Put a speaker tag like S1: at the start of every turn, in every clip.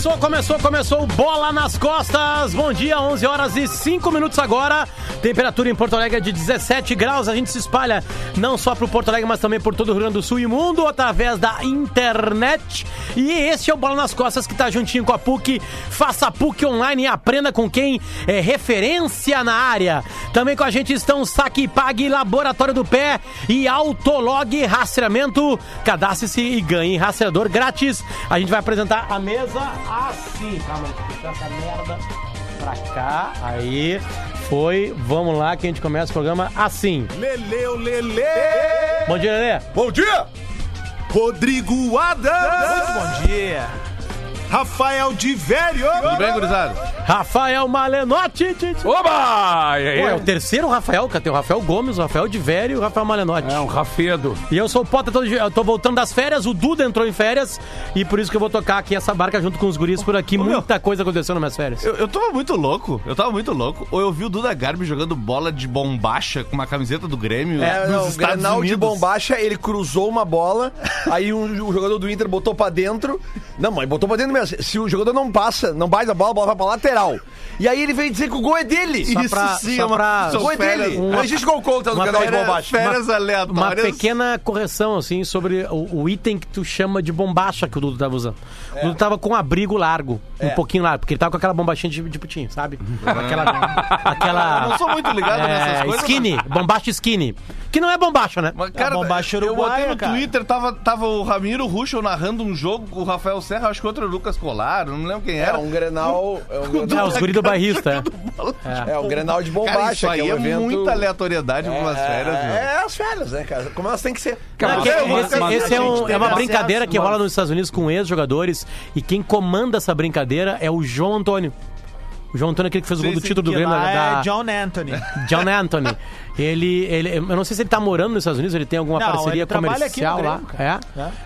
S1: Começou, começou, começou. Bola nas costas. Bom dia, 11 horas e 5 minutos agora. Temperatura em Porto Alegre é de 17 graus. A gente se espalha não só para o Porto Alegre, mas também por todo o Rio Grande do Sul e mundo através da internet. E este é o Bola nas Costas que está juntinho com a PUC. Faça PUC online e aprenda com quem é referência na área. Também com a gente estão Saque Pague, Laboratório do Pé e Autolog Rastreamento. Cadastre-se e ganhe rastreador grátis. A gente vai apresentar a mesa assim. Calma, deixa eu essa merda pra cá. Aí. Foi. Vamos lá que a gente começa o programa assim.
S2: Leleu, Lele!
S1: Bom dia, Lelê.
S2: Bom dia! Rodrigo Adams!
S3: Muito bom dia.
S2: Rafael de Velho!
S4: Tudo bem, gurizada?
S1: Rafael Malenotti.
S4: Oba! E aí?
S1: Pô, é o terceiro Rafael, cara. Tem o Rafael Gomes, o Rafael de Velho e o Rafael Malenotti.
S4: É um rafedo.
S1: E eu sou o Potter, todo dia- eu tô voltando das férias, o Duda entrou em férias e por isso que eu vou tocar aqui essa barca junto com os guris por aqui. Muita coisa aconteceu nas minhas férias.
S4: Eu, eu tava muito louco, eu tava muito louco. Ou eu vi o Duda Garbi jogando bola de bombacha com uma camiseta do Grêmio
S5: É,
S4: nos
S5: não, o
S4: Estados
S5: Grenal
S4: Unidos.
S5: de bombacha, ele cruzou uma bola, aí um, o jogador do Inter botou pra dentro. Não, mas botou pra dentro mesmo. Se o jogador não passa, não bate a bola, a bola vai pra lateral. E aí ele veio dizer que o gol é dele.
S1: Só
S5: Isso
S1: pra-
S5: sim,
S1: só
S5: é uma-
S1: pra-
S5: o gol é dele.
S1: uma-
S5: Não existe gol contra no
S1: uma
S5: Grenal de
S4: Férias,
S5: bombacha.
S4: férias
S1: Uma
S4: aleatórias.
S1: pequena correção, assim, sobre o, o item que tu chama de bombacha que o Dudu tava usando. O Dudu tava com um abrigo largo, um pouquinho largo, porque ele tava com aquela bombachinha de, de putinho, sabe? Aquela. aquela
S4: Eu não sou muito ligado nessas
S1: é,
S4: coisas.
S1: Skinny, bombacha skinny. Que não é bombacha, né?
S4: Mas, cara,
S3: A bombacha
S4: eu botei no
S3: cara.
S4: Twitter, tava, tava o Ramiro Ruschel narrando um jogo com o Rafael Serra, acho que outro o Lucas Colar, não lembro quem
S5: É
S4: era.
S5: um Grenal. É um
S1: É,
S5: Grenal,
S1: os guris do bairrista. é.
S5: é um Grenal de
S4: Cara,
S5: bombacha,
S4: isso aí
S5: que é
S4: é
S5: um evento.
S4: muita aleatoriedade pra umas férias,
S5: é, é as férias, né, cara? Como elas têm que ser.
S1: Não,
S4: Mas
S1: que-
S4: eu vou
S1: esse, esse é, um- é uma brincadeira
S3: acesso,
S1: que rola nos Estados Unidos com ex-jogadores e quem comanda essa brincadeira é o João Antônio. O João Antônio é aquele que fez o gol do título do Grêmio da,
S3: é John Anthony.
S1: John Anthony. Ele, ele, eu não sei se ele tá morando nos Estados Unidos, ele tem alguma
S3: Não,
S1: parceria comercial lá.
S3: Grêmio,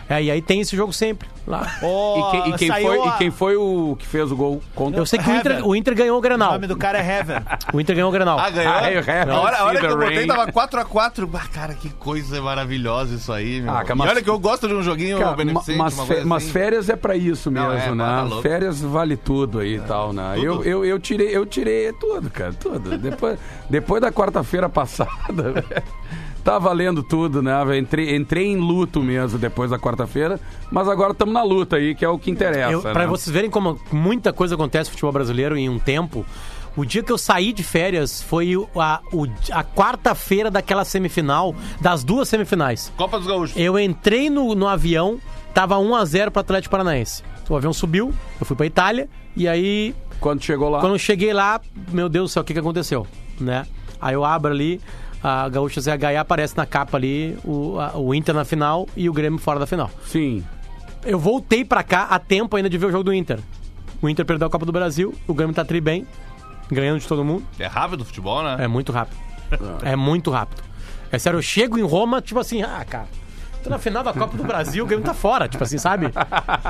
S1: É? é? e aí tem esse jogo sempre lá.
S3: Ô,
S6: E quem, e quem foi,
S3: a-
S6: e quem foi o que fez o gol contra
S1: Eu sei que o Inter,
S3: Heaven.
S1: o Inter ganhou o
S3: O
S1: Grenal.
S3: nome do cara é Heaven.
S1: O Inter ganhou o Grenal.
S4: Ah, ganhou?
S6: Ah, é, é,
S4: a hora, a hora que eu botei tava 4x4. Ah, cara, que coisa maravilhosa isso aí, meu.
S6: Ah, cara,
S4: e
S6: mas-
S4: olha que eu gosto de um joguinho
S6: Cara,
S4: beneficente,
S6: mas,
S4: coisa
S6: mas
S4: assim.
S6: férias é pra isso
S4: Não,
S6: mesmo,
S4: é,
S6: né?
S4: tá
S6: férias vale tudo aí e tal, né?
S4: Tudo?
S6: Eu, eu, eu tirei, eu tirei tudo, cara, tudo. Depois, depois da quarta-feira passada, velho, tá valendo tudo, né? Entrei, entrei em luto mesmo depois da quarta-feira, mas agora estamos na luta aí, que é o que interessa.
S1: Eu, pra
S6: né?
S1: vocês verem como muita coisa acontece no futebol brasileiro em um tempo, o dia que eu saí de férias foi a, a quarta-feira daquela semifinal, das duas semifinais.
S4: Copa dos Gaúchos.
S1: Eu entrei no, no avião, tava 1x0 pro Atlético Paranaense. O avião subiu, eu fui pra Itália, e aí,
S6: Quando chegou lá,
S1: quando eu cheguei lá, meu Deus do céu, o que, que aconteceu? Né? Aí eu abro ali, a Gaúcha ZH aparece na capa ali, o, a- o Inter na final e o Grêmio fora da final.
S6: sim.
S1: Eu voltei pra cá a tempo ainda de ver o jogo do Inter. O Inter perdeu a Copa do Brasil, o Grêmio tá tri bem, ganhando de todo mundo.
S4: É rápido o futebol, né?
S1: É muito rápido. É muito rápido. É sério, eu chego em Roma, tipo assim, ah, cara, tô na final da Copa do Brasil, o Grêmio tá fora, tipo assim, sabe?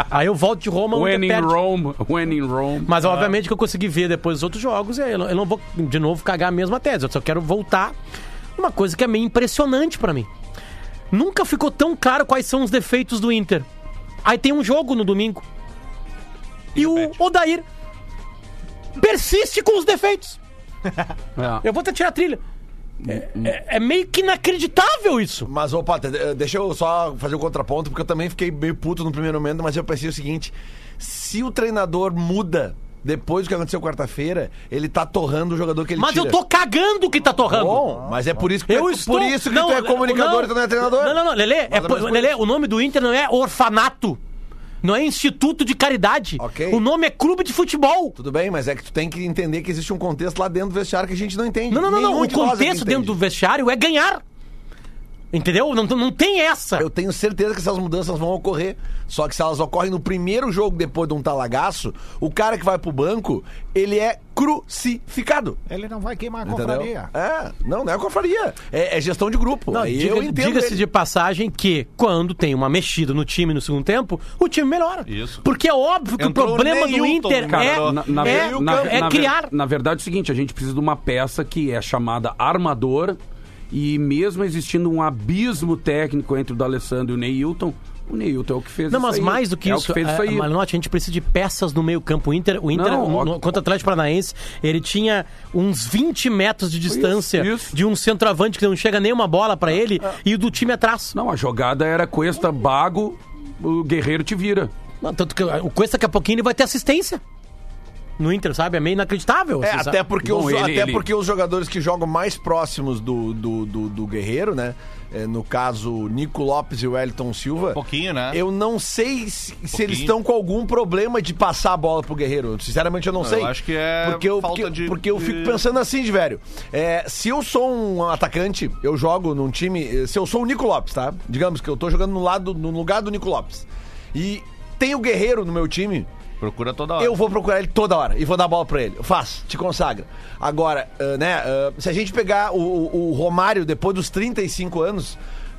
S1: Aí eu volto de Roma,
S6: When in
S1: perde.
S6: Rome, when in Rome.
S1: Mas obviamente que eu consegui ver depois os outros jogos e aí eu não, eu não vou de novo cagar a mesma tese. Eu só quero voltar uma coisa que é meio impressionante pra mim. Nunca ficou tão claro quais são os defeitos do Inter. Aí tem um jogo no domingo. E o Odair persiste com os defeitos.
S6: É.
S1: Eu vou até tirar a trilha. É, é- é meio que inacreditável isso.
S5: Mas, ô, Pata, eh, deixa eu só fazer o contraponto, porque eu também fiquei meio puto no primeiro momento, mas eu pensei o seguinte: se o treinador muda depois do que aconteceu quarta-feira, ele tá torrando o jogador que ele
S1: Mas
S5: tira.
S1: eu tô cagando que tá torrando.
S5: Bom, mas é por isso que,
S1: Eu
S5: tu-
S1: estou...
S5: por isso que tu é comunicador e tu não é treinador.
S1: Não, não, não, Lelê, é Lelê, o nome do Inter não é orfanato. Não é instituto de caridade.
S5: Ok.
S1: O nome é clube de futebol.
S5: Tudo bem, mas é que tu tem que entender que existe um contexto lá dentro do vestiário que a gente não entende.
S1: Não, não, não, não. O contexto dentro do vestiário é ganhar. Entendeu? Não, não tem essa.
S5: Eu tenho certeza que essas mudanças vão ocorrer. Só que se elas ocorrem no primeiro jogo depois de um talagaço, o cara que vai pro banco, ele é crucificado.
S3: Ele não vai queimar a
S5: Entendeu?
S3: confraria.
S5: É, não, não é confraria. É, é gestão de grupo.
S1: Não,
S5: Aí
S1: diga-
S5: eu entendo
S1: Diga-se
S5: ele.
S1: de passagem que, quando tem uma mexida no time no segundo tempo, o time melhora.
S4: Isso.
S1: Porque é óbvio que
S4: Entrou
S1: o problema do Inter
S4: cara,
S1: é,
S6: Na, na
S1: é,
S6: na-
S1: é
S6: na ver-
S1: criar.
S6: Na verdade é o seguinte, a gente precisa de uma peça que é chamada armador e mesmo existindo um abismo técnico entre o D'Alessandro e o Neilton, O Neilton é o que fez
S1: Não,
S6: isso
S1: mas mais do que
S6: é
S1: isso,
S6: que fez isso
S1: é,
S6: aí.
S1: Malinotti, a gente precisa de peças no meio campo. O Inter, o Inter
S6: Não,
S1: no- contra o Atlético Paranaense, ele tinha uns 20 metros de distância
S6: isso.
S1: de um centroavante que não chega nenhuma bola pra ele
S6: Ah,
S1: e o do time atrás.
S6: Não, a jogada era Cuesta, Bago, o Guerreiro te vira.
S1: Não, tanto que o Cuesta daqui a pouquinho ele vai ter assistência. No Inter, sabe? É meio inacreditável.
S5: É,
S1: assim, sabe?
S5: até porque,
S6: Bom,
S5: os,
S6: ele-
S5: até
S6: ele-
S5: porque os jogadores que jogam mais próximos do, do, do, do Guerreiro, né? É, no caso, o Nico Lopes e o Wellington Silva.
S4: Um pouquinho, né?
S5: Eu não sei se, se eles estão com algum problema de passar a bola pro Guerreiro. Sinceramente, eu não
S4: Não,
S5: sei.
S4: eu acho que é
S5: porque eu,
S4: falta
S5: porque,
S4: de-
S5: porque eu
S4: de-
S5: fico pensando assim, de velho. É, se eu sou um atacante, eu jogo num time. Se eu sou o Nico Lopes, tá? Digamos que eu tô jogando no, lado, no lugar do Nico Lopes. E tem o Guerreiro no meu time.
S4: Procura toda hora.
S5: Eu vou procurar ele toda hora e vou dar bola pra ele. Faz, te consagra. Agora, ah, né, ah, se a gente pegar o, o- o Romário depois dos 35 anos,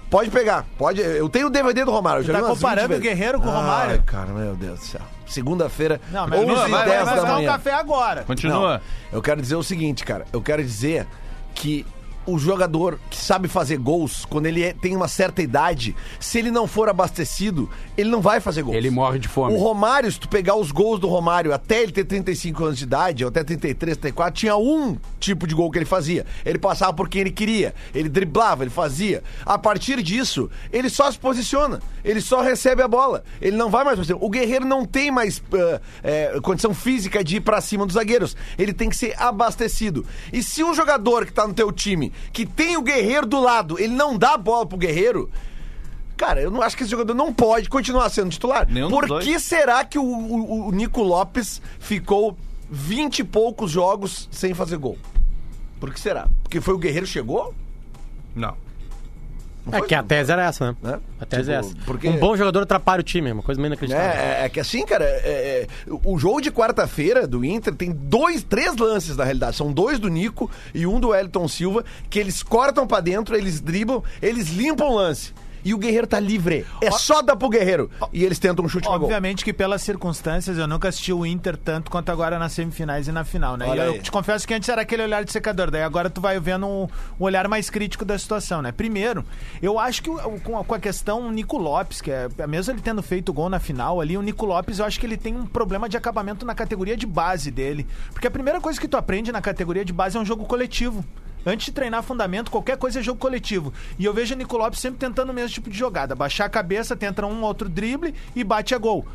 S5: pode pegar. Pode, eu tenho o DVD do Romário. eu já
S3: tá comparando
S5: 20
S3: o. Guerreiro com o Romário?
S5: Ai, cara, meu Deus do céu. Segunda-feira,
S3: Não, mas
S5: 11
S3: vai,
S5: e
S3: vai,
S5: 10
S3: vai
S5: da
S3: buscar um
S5: manhã.
S3: café agora.
S4: Continua.
S5: Não, eu quero dizer o seguinte, cara. Eu quero dizer que o jogador que sabe fazer gols, quando ele é- tem uma certa idade, se ele não for abastecido, ele não vai fazer gols.
S6: Ele morre de fome.
S5: O Romário, se tu pegar os gols do Romário até ele ter 35 anos de idade, ou até 33, 34, tinha um tipo de gol que ele fazia. Ele passava por quem ele queria. Ele driblava, ele fazia. A partir disso, ele só se posiciona. Ele só recebe a bola. Ele não vai mais. O Guerreiro não tem mais ah, eh, condição física de ir pra cima dos zagueiros. Ele tem que ser abastecido. E se um jogador que tá no teu time, que tem o Guerreiro do lado, ele não dá a bola pro Guerreiro, Cara, eu não acho que esse jogador não pode continuar sendo titular.
S4: Nenhum
S5: Por
S4: dois.
S5: que será que o, o- o Nico Lopes ficou 20 e poucos jogos sem fazer gol? Por que será? Porque foi o Guerreiro que chegou?
S4: Não.
S1: É que a tese era essa, né?
S5: Né?
S1: A tese é
S5: Tipo,
S1: essa.
S5: porque-
S1: Um bom jogador atrapalha o time, é uma coisa meio inacreditável.
S5: É, é, é que assim, cara, é- é, o jogo de quarta-feira do Inter tem dois, três lances na realidade. São dois do Nico e um do Wellington Silva, que eles cortam pra dentro, eles driblam, eles limpam o lance. E o Guerreiro tá livre. É só dar pro Guerreiro. E eles tentam um chute no gol.
S3: Obviamente que pelas circunstâncias eu nunca assisti o Inter tanto quanto agora nas semifinais e na final, né?
S5: Olha
S3: E eu
S5: aí.
S3: te confesso que antes era aquele olhar de secador, daí agora tu vai vendo um, um olhar mais crítico da situação, né? Primeiro, eu acho que o- com, a, com a questão o Nico Lopes, que é mesmo ele tendo feito o gol na final ali, o Nico Lopes eu acho que ele tem um problema de acabamento na categoria de base dele. Porque a primeira coisa que tu aprende na categoria de base é um jogo coletivo. Antes de treinar fundamento, qualquer coisa é jogo coletivo. E eu vejo o Nico Lopes sempre tentando o mesmo tipo de jogada. Baixar a cabeça, tenta um outro drible e bate a gol.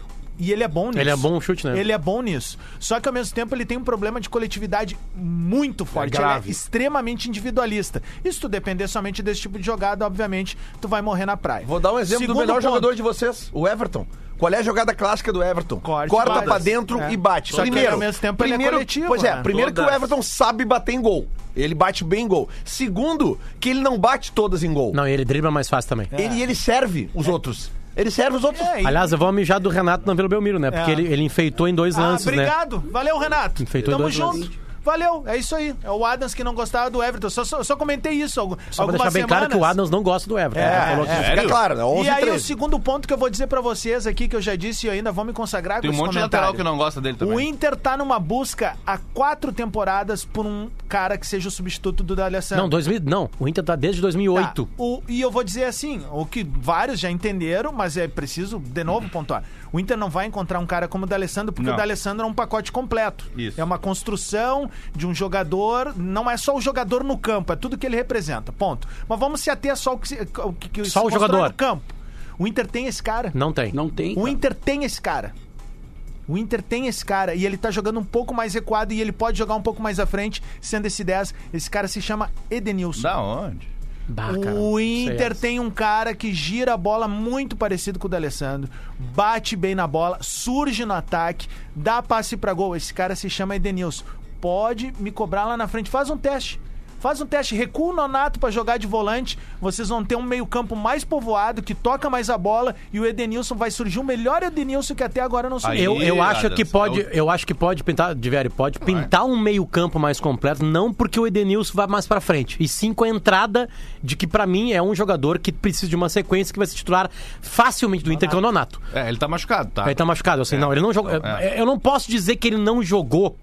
S3: E ele é bom nisso.
S1: Ele é bom no chute, né?
S3: Ele é bom nisso. Só que ao mesmo tempo ele tem um problema de coletividade muito forte. ele é
S6: grave.
S3: extremamente individualista. E se tu depender somente desse tipo de jogada, obviamente, tu vai morrer na praia.
S5: Vou dar um exemplo do
S3: Segundo
S5: melhor
S3: ponto.
S5: jogador de vocês, o Everton. Qual é a jogada clássica do Everton?
S3: Corte,
S5: Corta pra dentro
S3: É.
S5: e bate.
S3: Só que
S5: primeiro,
S3: ao mesmo tempo ele é
S5: primeiro,
S3: coletivo,
S5: Pois é,
S3: né?
S5: primeiro que o
S4: Todas.
S5: Everton sabe bater em gol. Ele bate bem em gol. Segundo, que ele não bate todas em gol.
S1: Não, e ele dribla mais fácil também.
S5: Ele, ele serve os outros. Ele serve os outros.
S3: É,
S1: Aliás, eu vou mijar do Renato na Vila Belmiro, né? Porque
S3: É.
S1: ele, ele enfeitou em dois
S3: Ah,
S1: lances, né?
S3: obrigado. Valeu, Renato.
S1: Enfeitou
S3: Tamo
S1: dois
S3: junto.
S1: lances.
S3: Valeu, é isso aí. É o Adams que não gostava do Everton. Só, só, só comentei isso.
S1: Só pra
S3: algumas
S1: deixar bem claro que o
S3: semanas.
S1: Adams não gosta do Everton.
S3: É,
S1: que-
S3: é.
S5: Fica claro, né? 11
S3: E aí, o
S5: 13.
S3: segundo ponto que eu vou dizer pra vocês aqui, que eu já disse e eu ainda vou me consagrar
S4: Tem um
S3: com esse
S4: monte de lateral que não gosta dele também.
S3: O Inter tá numa busca há quatro temporadas por um cara que seja o substituto do D'Alessandro.
S1: Não, 2000, não, o Inter tá desde 2008.
S3: Tá. O- e eu vou dizer assim, o que vários já entenderam, mas é preciso de novo pontuar. O Inter não vai encontrar um cara como o D'Alessandro, porque
S4: Não.
S3: o D'Alessandro é um pacote completo.
S4: Isso.
S3: É uma construção de um jogador, não é só o jogador no campo, é tudo que ele representa, ponto. Mas vamos se ater só ao que, ao que, que se
S1: Só o jogador.
S3: no campo. O Inter tem esse cara.
S1: Não tem.
S6: Não tem.
S3: O
S6: cara.
S3: Inter tem esse cara. O Inter tem esse cara e ele tá jogando um pouco mais recuado e ele pode jogar um pouco mais à frente, sendo esse 10. Esse cara se chama Edenilson.
S4: Da onde?
S1: Bah, cara,
S3: O Inter
S1: essa.
S3: tem um cara que gira a bola muito parecido com o D'Alessandro, bate bem na bola, surge no ataque, dá passe pra gol. Esse cara se chama Edenilson. Pode me cobrar lá na frente, faz um teste. Faz um teste, recua o Nonato pra jogar de volante. Vocês vão ter um meio-campo mais povoado, que toca mais a bola, e o Edenilson vai surgir o melhor Edenilson que até agora não surgiu.
S1: Eu, eu acho
S4: Adams,
S1: que pode,
S4: é
S1: eu acho que pode pintar, de velho, pode pintar um meio-campo mais completo, não porque o Edenilson vai mais pra frente, e sim com a entrada de que pra mim é um jogador que precisa de uma sequência que vai se titular facilmente do Inter, que é o Nonato.
S4: É, ele tá machucado, tá?
S1: Ele tá machucado, assim,
S4: É.
S1: não, ele não jogou.
S4: Então, é.
S1: Eu não posso dizer que ele não jogou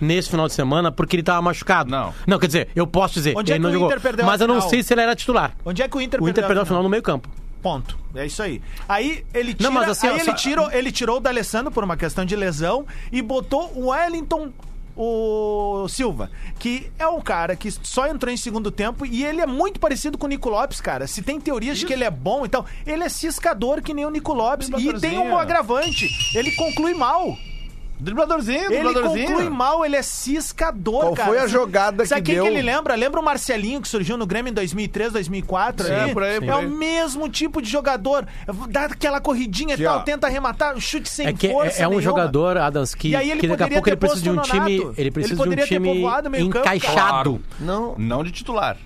S1: nesse final de semana porque ele tava machucado.
S4: Não.
S1: Não, quer dizer, eu posso dizer,
S3: Onde
S1: ele
S3: é que
S1: não
S3: o
S1: jogou.
S3: Inter perdeu a
S1: Mas eu não
S3: final?
S1: sei se ele era titular.
S3: Onde é que o Inter
S1: O Inter perdeu a final no meio-campo.
S3: Ponto. É isso aí. Aí ele tira,
S1: Não, mas assim,
S3: aí
S1: ó,
S3: ele,
S1: só-
S3: tirou, ele tirou o D'Alessandro por uma questão de lesão e botou o Wellington o Silva, que é um cara que só entrou em segundo tempo e ele é muito parecido com o Nico Lopes, cara. Se tem teorias de que ele é bom, então ele é ciscador que nem o Nico Lopes e tem um agravante. Ele conclui mal.
S4: Dribladorzinho,
S3: Ele
S4: dribladorzinho.
S3: conclui mal, ele é ciscador,
S5: Qual
S3: cara.
S5: foi a jogada
S3: Sabe
S5: que
S3: quem
S5: deu?
S3: que ele lembra? Lembra o Marcelinho que surgiu no Grêmio em 2003, 2004?
S4: É,
S3: ali?
S4: por aí, por
S3: é
S4: aí.
S3: o mesmo tipo de jogador. Dá aquela corridinha
S5: Aqui,
S3: e tal,
S5: ó.
S3: tenta arrematar, chute sem
S1: É que
S3: força
S1: é, é um
S3: nenhuma.
S1: jogador, Adams, que,
S3: E aí ele
S1: que daqui a
S3: poderia
S1: pouco ele
S3: ter
S1: precisa de um
S3: posto
S1: time.
S3: Nonato.
S1: Ele precisa
S3: Ele
S1: de um
S3: poderia ter
S1: time
S3: povoado o meio-campo,
S1: encaixado.
S5: Não,
S4: Não de titular.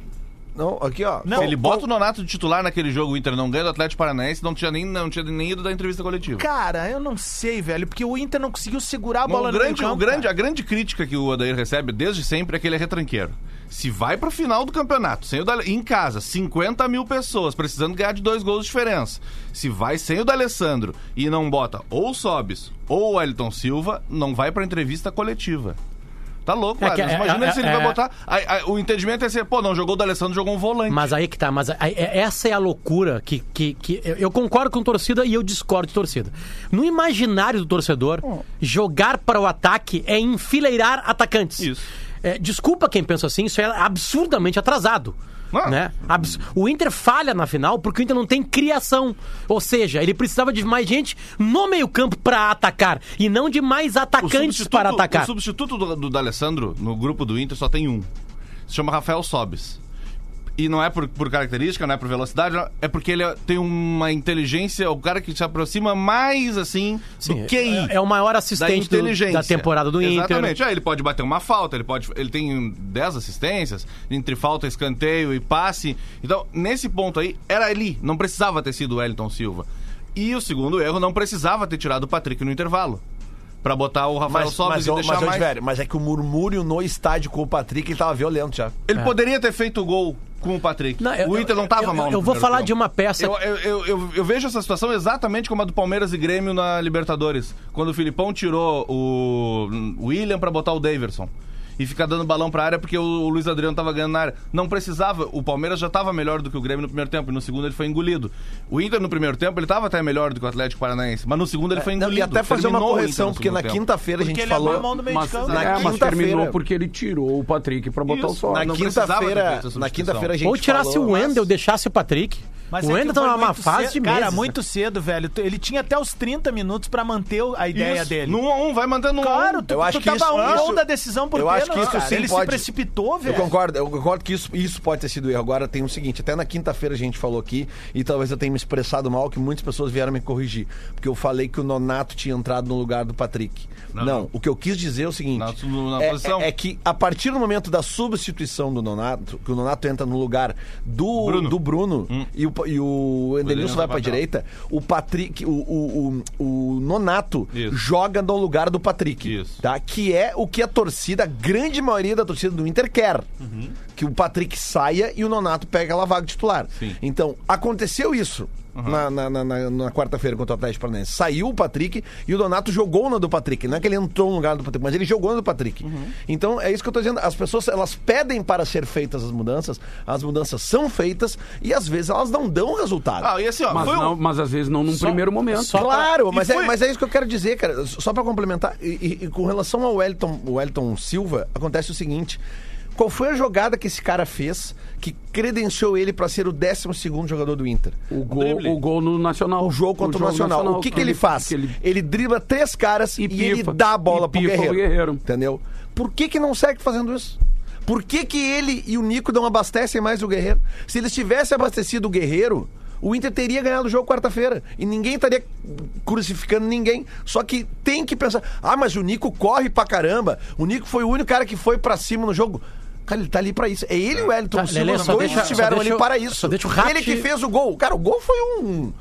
S5: Não, aqui, ó.
S3: Não.
S4: Se ele bota o Nonato de titular naquele jogo, o Inter não ganha do Atlético Paranaense, não tinha nem, não tinha nem ido da entrevista coletiva.
S3: Cara, eu não sei, velho, porque o Inter não conseguiu segurar a bola
S4: o
S3: no
S4: grande,
S3: meio
S4: o grande, a grande crítica que o Odair recebe desde sempre é que ele é retranqueiro. Se vai pro final do campeonato, sem o Dale- em casa, 50 mil pessoas, precisando ganhar de dois gols de diferença. Se vai sem o D'Alessandro e não bota ou o Sobis ou o Wellington Silva, não vai pra entrevista coletiva. Tá louco,
S1: É é-
S4: Imagina
S1: é-
S4: se ele
S1: é-
S4: vai botar. aí- aí o entendimento é ser, pô, não jogou o D'Alessandro, jogou um volante.
S1: Mas aí que tá, mas aí- é- essa é a loucura que, que, que eu- concordo com torcida e eu discordo de torcida. No imaginário do torcedor, jogar para o ataque é enfileirar atacantes.
S4: Isso.
S1: É, desculpa quem pensa assim, isso é absurdamente atrasado.
S4: Ah.
S1: Né? Abs- O Inter falha na final porque o Inter não tem criação. Ou seja, ele precisava de mais gente no meio-campo para atacar e não de mais atacantes para atacar.
S4: O substituto do, do D'Alessandro no grupo do Inter só tem um. Se chama Rafael Sobis. E não é por, por característica, não é por velocidade, é porque ele é- tem uma inteligência, o cara que se aproxima mais, assim,
S1: Sim,
S4: do QI.
S1: é, é o maior
S4: da
S1: assistente do-
S4: inteligência.
S1: da temporada do Inter.
S4: Exatamente. Ah, ele pode bater uma falta, ele pode. Ele tem 10 assistências, entre falta, escanteio e passe. Então, nesse ponto aí, era ali. Não precisava ter sido o Wellington Silva. E o segundo erro, não precisava ter tirado o Patrick no intervalo. Pra botar o Rafael
S5: Mas,
S4: Sobis
S5: mas,
S4: e deixar
S5: mas,
S4: mais.
S5: velho, mas é que o murmúrio no estádio com o Patrick, ele tava violento já.
S4: Ele poderia ter feito o gol com o Patrick.
S1: Não, eu-
S4: o Inter não tava
S1: eu-
S4: mal.
S1: eu vou falar
S4: tempo.
S1: de uma peça-
S4: Eu, eu, eu, vejo essa situação exatamente como a do Palmeiras e Grêmio na Libertadores. Quando o Filipão tirou o William pra botar o Daverson. E ficar dando balão pra área porque o, Luiz Adriano tava ganhando na área. Não precisava. O Palmeiras já tava melhor do que o Grêmio no primeiro tempo. E no segundo ele foi engolido. O Inter no primeiro tempo ele tava até melhor do que o Atlético Paranaense. Mas no segundo ele foi
S5: Não,
S4: engolido.
S5: e até fazer uma correção, porque na quinta-feira a
S3: Porque
S5: gente
S3: ele
S5: falou.
S3: mão do meio
S6: Mas,
S3: de campo.
S5: Na
S6: é, mas
S5: quinta-feira-
S6: terminou porque ele tirou o Patrick pra botar
S4: Isso.
S6: o sol.
S5: Na quinta-feira, na quinta-feira a gente
S1: Ou tirasse
S5: falou,
S1: o Wendel,
S5: mas-
S1: deixasse o Patrick.
S3: Mas
S1: o
S3: é
S1: Wendel tá
S3: foi
S1: numa
S3: muito
S1: fase
S3: cedo-
S1: de
S3: Cara,
S1: meses.
S3: muito cedo, velho. Ele tinha até os 30 minutos pra manter a ideia
S4: Isso.
S3: dele.
S4: No 1 a 1 vai mantendo no 1
S3: Claro,
S4: a 1.
S3: tu,
S5: Eu acho
S3: tu
S5: que
S3: tava
S5: isso-
S3: um gol
S5: isso-
S3: da decisão por
S5: eu acho que isso
S3: cara.
S5: sim
S3: Ele
S5: pode-
S3: se precipitou,
S5: Eu
S3: velho.
S5: concordo, eu concordo que isso, isso pode ter sido erro. Agora tem o seguinte, até na quinta-feira a gente falou aqui, e talvez eu tenha me expressado mal, que muitas pessoas vieram me corrigir. Porque eu falei que o Nonato tinha entrado no lugar do Patrick. Não,
S4: Não.
S5: o que eu quis dizer é o seguinte:
S4: Na- na
S5: é,
S4: posição.
S5: é- é que a partir do momento da substituição do Nonato, que o Nonato entra no lugar do
S4: Bruno.
S5: do Bruno
S4: Hum.
S5: e, o, e o Edenilson vai pra direita, o Patrick, o, o, o, o Nonato
S4: Isso.
S5: joga no lugar do Patrick.
S4: Isso.
S5: Tá? Que é o que a torcida, a grande maioria da torcida do Inter quer. Que o Patrick saia e o Nonato pega aquela vaga titular.
S4: Sim.
S5: Então, aconteceu isso. Na, na, na- na- na quarta-feira contra o Atlético Paranaense. Saiu o Patrick e o Donato jogou na do Patrick. Não é que ele entrou no lugar do Patrick, mas ele jogou na do Patrick. Então é isso que eu tô dizendo. As pessoas elas pedem para ser feitas as mudanças, as mudanças são feitas e às vezes elas não dão resultado.
S4: Ah, e assim, ó,
S6: Mas,
S4: foi
S6: não,
S4: um...
S6: mas às vezes não num
S1: Só-
S6: primeiro momento.
S1: só-
S5: Claro,
S4: e
S5: mas,
S4: foi-
S5: é, mas é isso que eu quero dizer, cara. Só pra complementar, e, e- e com relação ao Wellington, o Wellington Silva, acontece o seguinte: qual foi a jogada que esse cara fez que credenciou ele pra ser o 12 jogador do Inter?
S6: O gol, o gol no Nacional.
S5: O jogo contra o, Nacional. O que, que ele faz?
S6: que
S5: Ele,
S6: ele-
S5: dribla três caras e,
S6: E
S5: ele dá a bola
S6: E
S5: pro Guerreiro.
S6: Guerreiro.
S5: Entendeu? Por que, que não segue fazendo isso? Por que, que ele e o Nico não abastecem mais o Guerreiro? Se eles tivessem abastecido o Guerreiro, o Inter teria ganhado o jogo quarta-feira. E ninguém estaria crucificando ninguém. Só que tem que pensar: ah, mas o Nico corre pra caramba. O Nico foi o único cara que foi pra cima no jogo. Cara, ele tá ali pra isso. É ele e o Wellington
S1: Tá,
S5: Silva, os dois
S1: deixa-
S5: estiveram ali
S1: eu-
S5: para isso.
S1: só deixa o Rat-
S5: Ele que fez o gol. Cara, o gol foi um.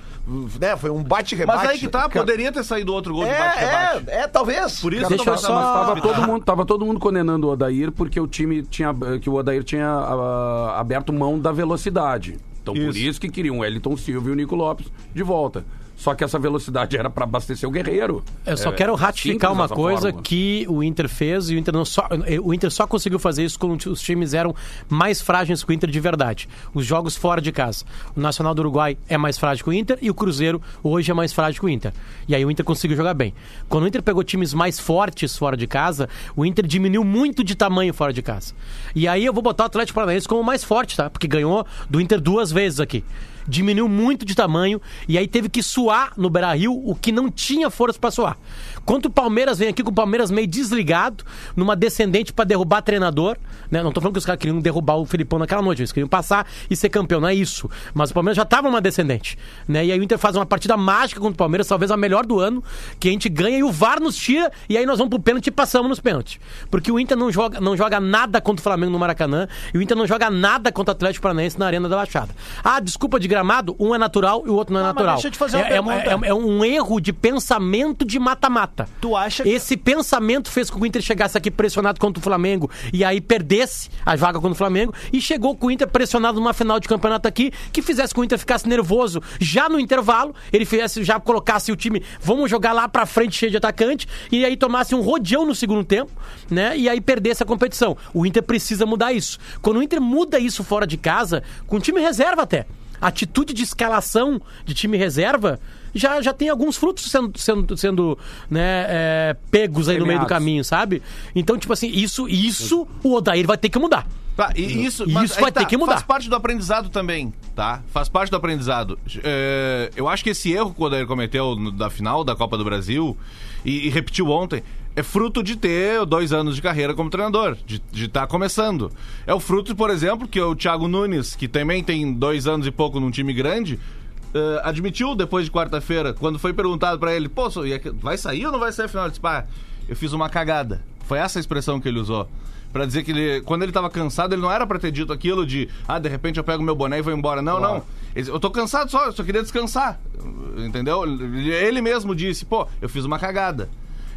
S5: Né, foi um bate-rebate.
S4: Mas aí que tá,
S5: Cara,
S4: poderia ter saído outro gol de
S5: É,
S4: bate-rebate.
S5: é, é, talvez.
S4: Por isso
S1: Deixa eu só-
S6: Tava todo, mundo, tava todo mundo condenando o Odair porque o time tinha. que o Odair tinha ah, aberto mão da velocidade. Então por
S4: Isso.
S6: isso que queriam o Wellington Silva e o Nico Lopes de volta. Só que essa velocidade era para abastecer o Guerreiro.
S1: Eu só
S6: É
S1: quero ratificar uma coisa
S6: fórmula.
S1: que o Inter fez e o Inter, não só, o Inter só conseguiu fazer isso quando os times eram mais frágeis que o Inter de verdade. Os jogos fora de casa. O Nacional do Uruguai é mais frágil que o Inter e o Cruzeiro hoje é mais frágil que o Inter. E aí o Inter conseguiu jogar bem. Quando o Inter pegou times mais fortes fora de casa, o Inter diminuiu muito de tamanho fora de casa. E aí eu vou botar o Atlético Paranaense como mais forte, tá? Porque ganhou do Inter duas vezes aqui diminuiu muito de tamanho e aí teve que suar no Beira-Rio o que não tinha força para suar. Quando o Palmeiras vem aqui com o Palmeiras meio desligado, numa descendente para derrubar treinador, né? Não tô falando que os caras queriam derrubar o Filipão naquela noite, eles queriam passar e ser campeão, não é isso. Mas o Palmeiras já estava numa descendente, né? E aí o Inter faz uma partida mágica contra o Palmeiras, talvez a melhor do ano, que a gente ganha e o VAR nos tira e aí nós vamos pro pênalti e passamos nos pênaltis. Porque o Inter não joga, não joga nada contra o Flamengo no Maracanã e o Inter não joga nada contra o Atlético Paranaense na Arena da Baixada. Ah, desculpa de gramado, um é natural e o outro não é
S3: mas
S1: natural.
S3: deixa eu te fazer uma
S1: é, é-
S3: pergunta.
S1: é- é um erro de pensamento de mata-mata.
S3: Tu acha que-
S1: Esse pensamento fez com que o Inter chegasse aqui pressionado contra o Flamengo e aí perdesse a vaga contra o Flamengo e chegou com o Inter pressionado numa final de campeonato aqui que fizesse com que o Inter ficasse nervoso já no intervalo, ele fizesse, já colocasse o time, vamos jogar lá pra frente cheio de atacante e aí tomasse um rodeão no segundo tempo, né? E aí perdesse a competição. O Inter precisa mudar isso. Quando o Inter muda isso fora de casa, com time reserva até, atitude de escalação de time reserva já, já tem alguns frutos sendo, sendo, sendo né, é, pegos aí no meio do caminho, sabe? Então, tipo assim, isso, isso o Odair vai ter que mudar.
S4: Tá, e isso,
S1: Isso vai ter que mudar.
S4: Faz parte do aprendizado também, tá? Faz parte do aprendizado. É, eu acho que esse erro que o Odair cometeu no- da final da Copa do Brasil e, e repetiu ontem é fruto de ter dois anos de carreira como treinador, de estar começando. É o fruto, por exemplo, que o Thiago Nunes, que também tem dois anos e pouco num time grande, eh, admitiu depois de quarta-feira, quando foi perguntado pra ele, pô, vai sair ou não vai sair a final? Ele disse, pá, eu fiz uma cagada. Foi essa a expressão que ele usou. Pra dizer que ele, quando ele tava cansado, ele não era pra ter dito aquilo de, ah, de repente eu pego meu boné e vou embora. Não, não. Ele- Eu tô cansado só, eu só queria descansar. Entendeu? Ele mesmo disse, pô, eu fiz uma cagada.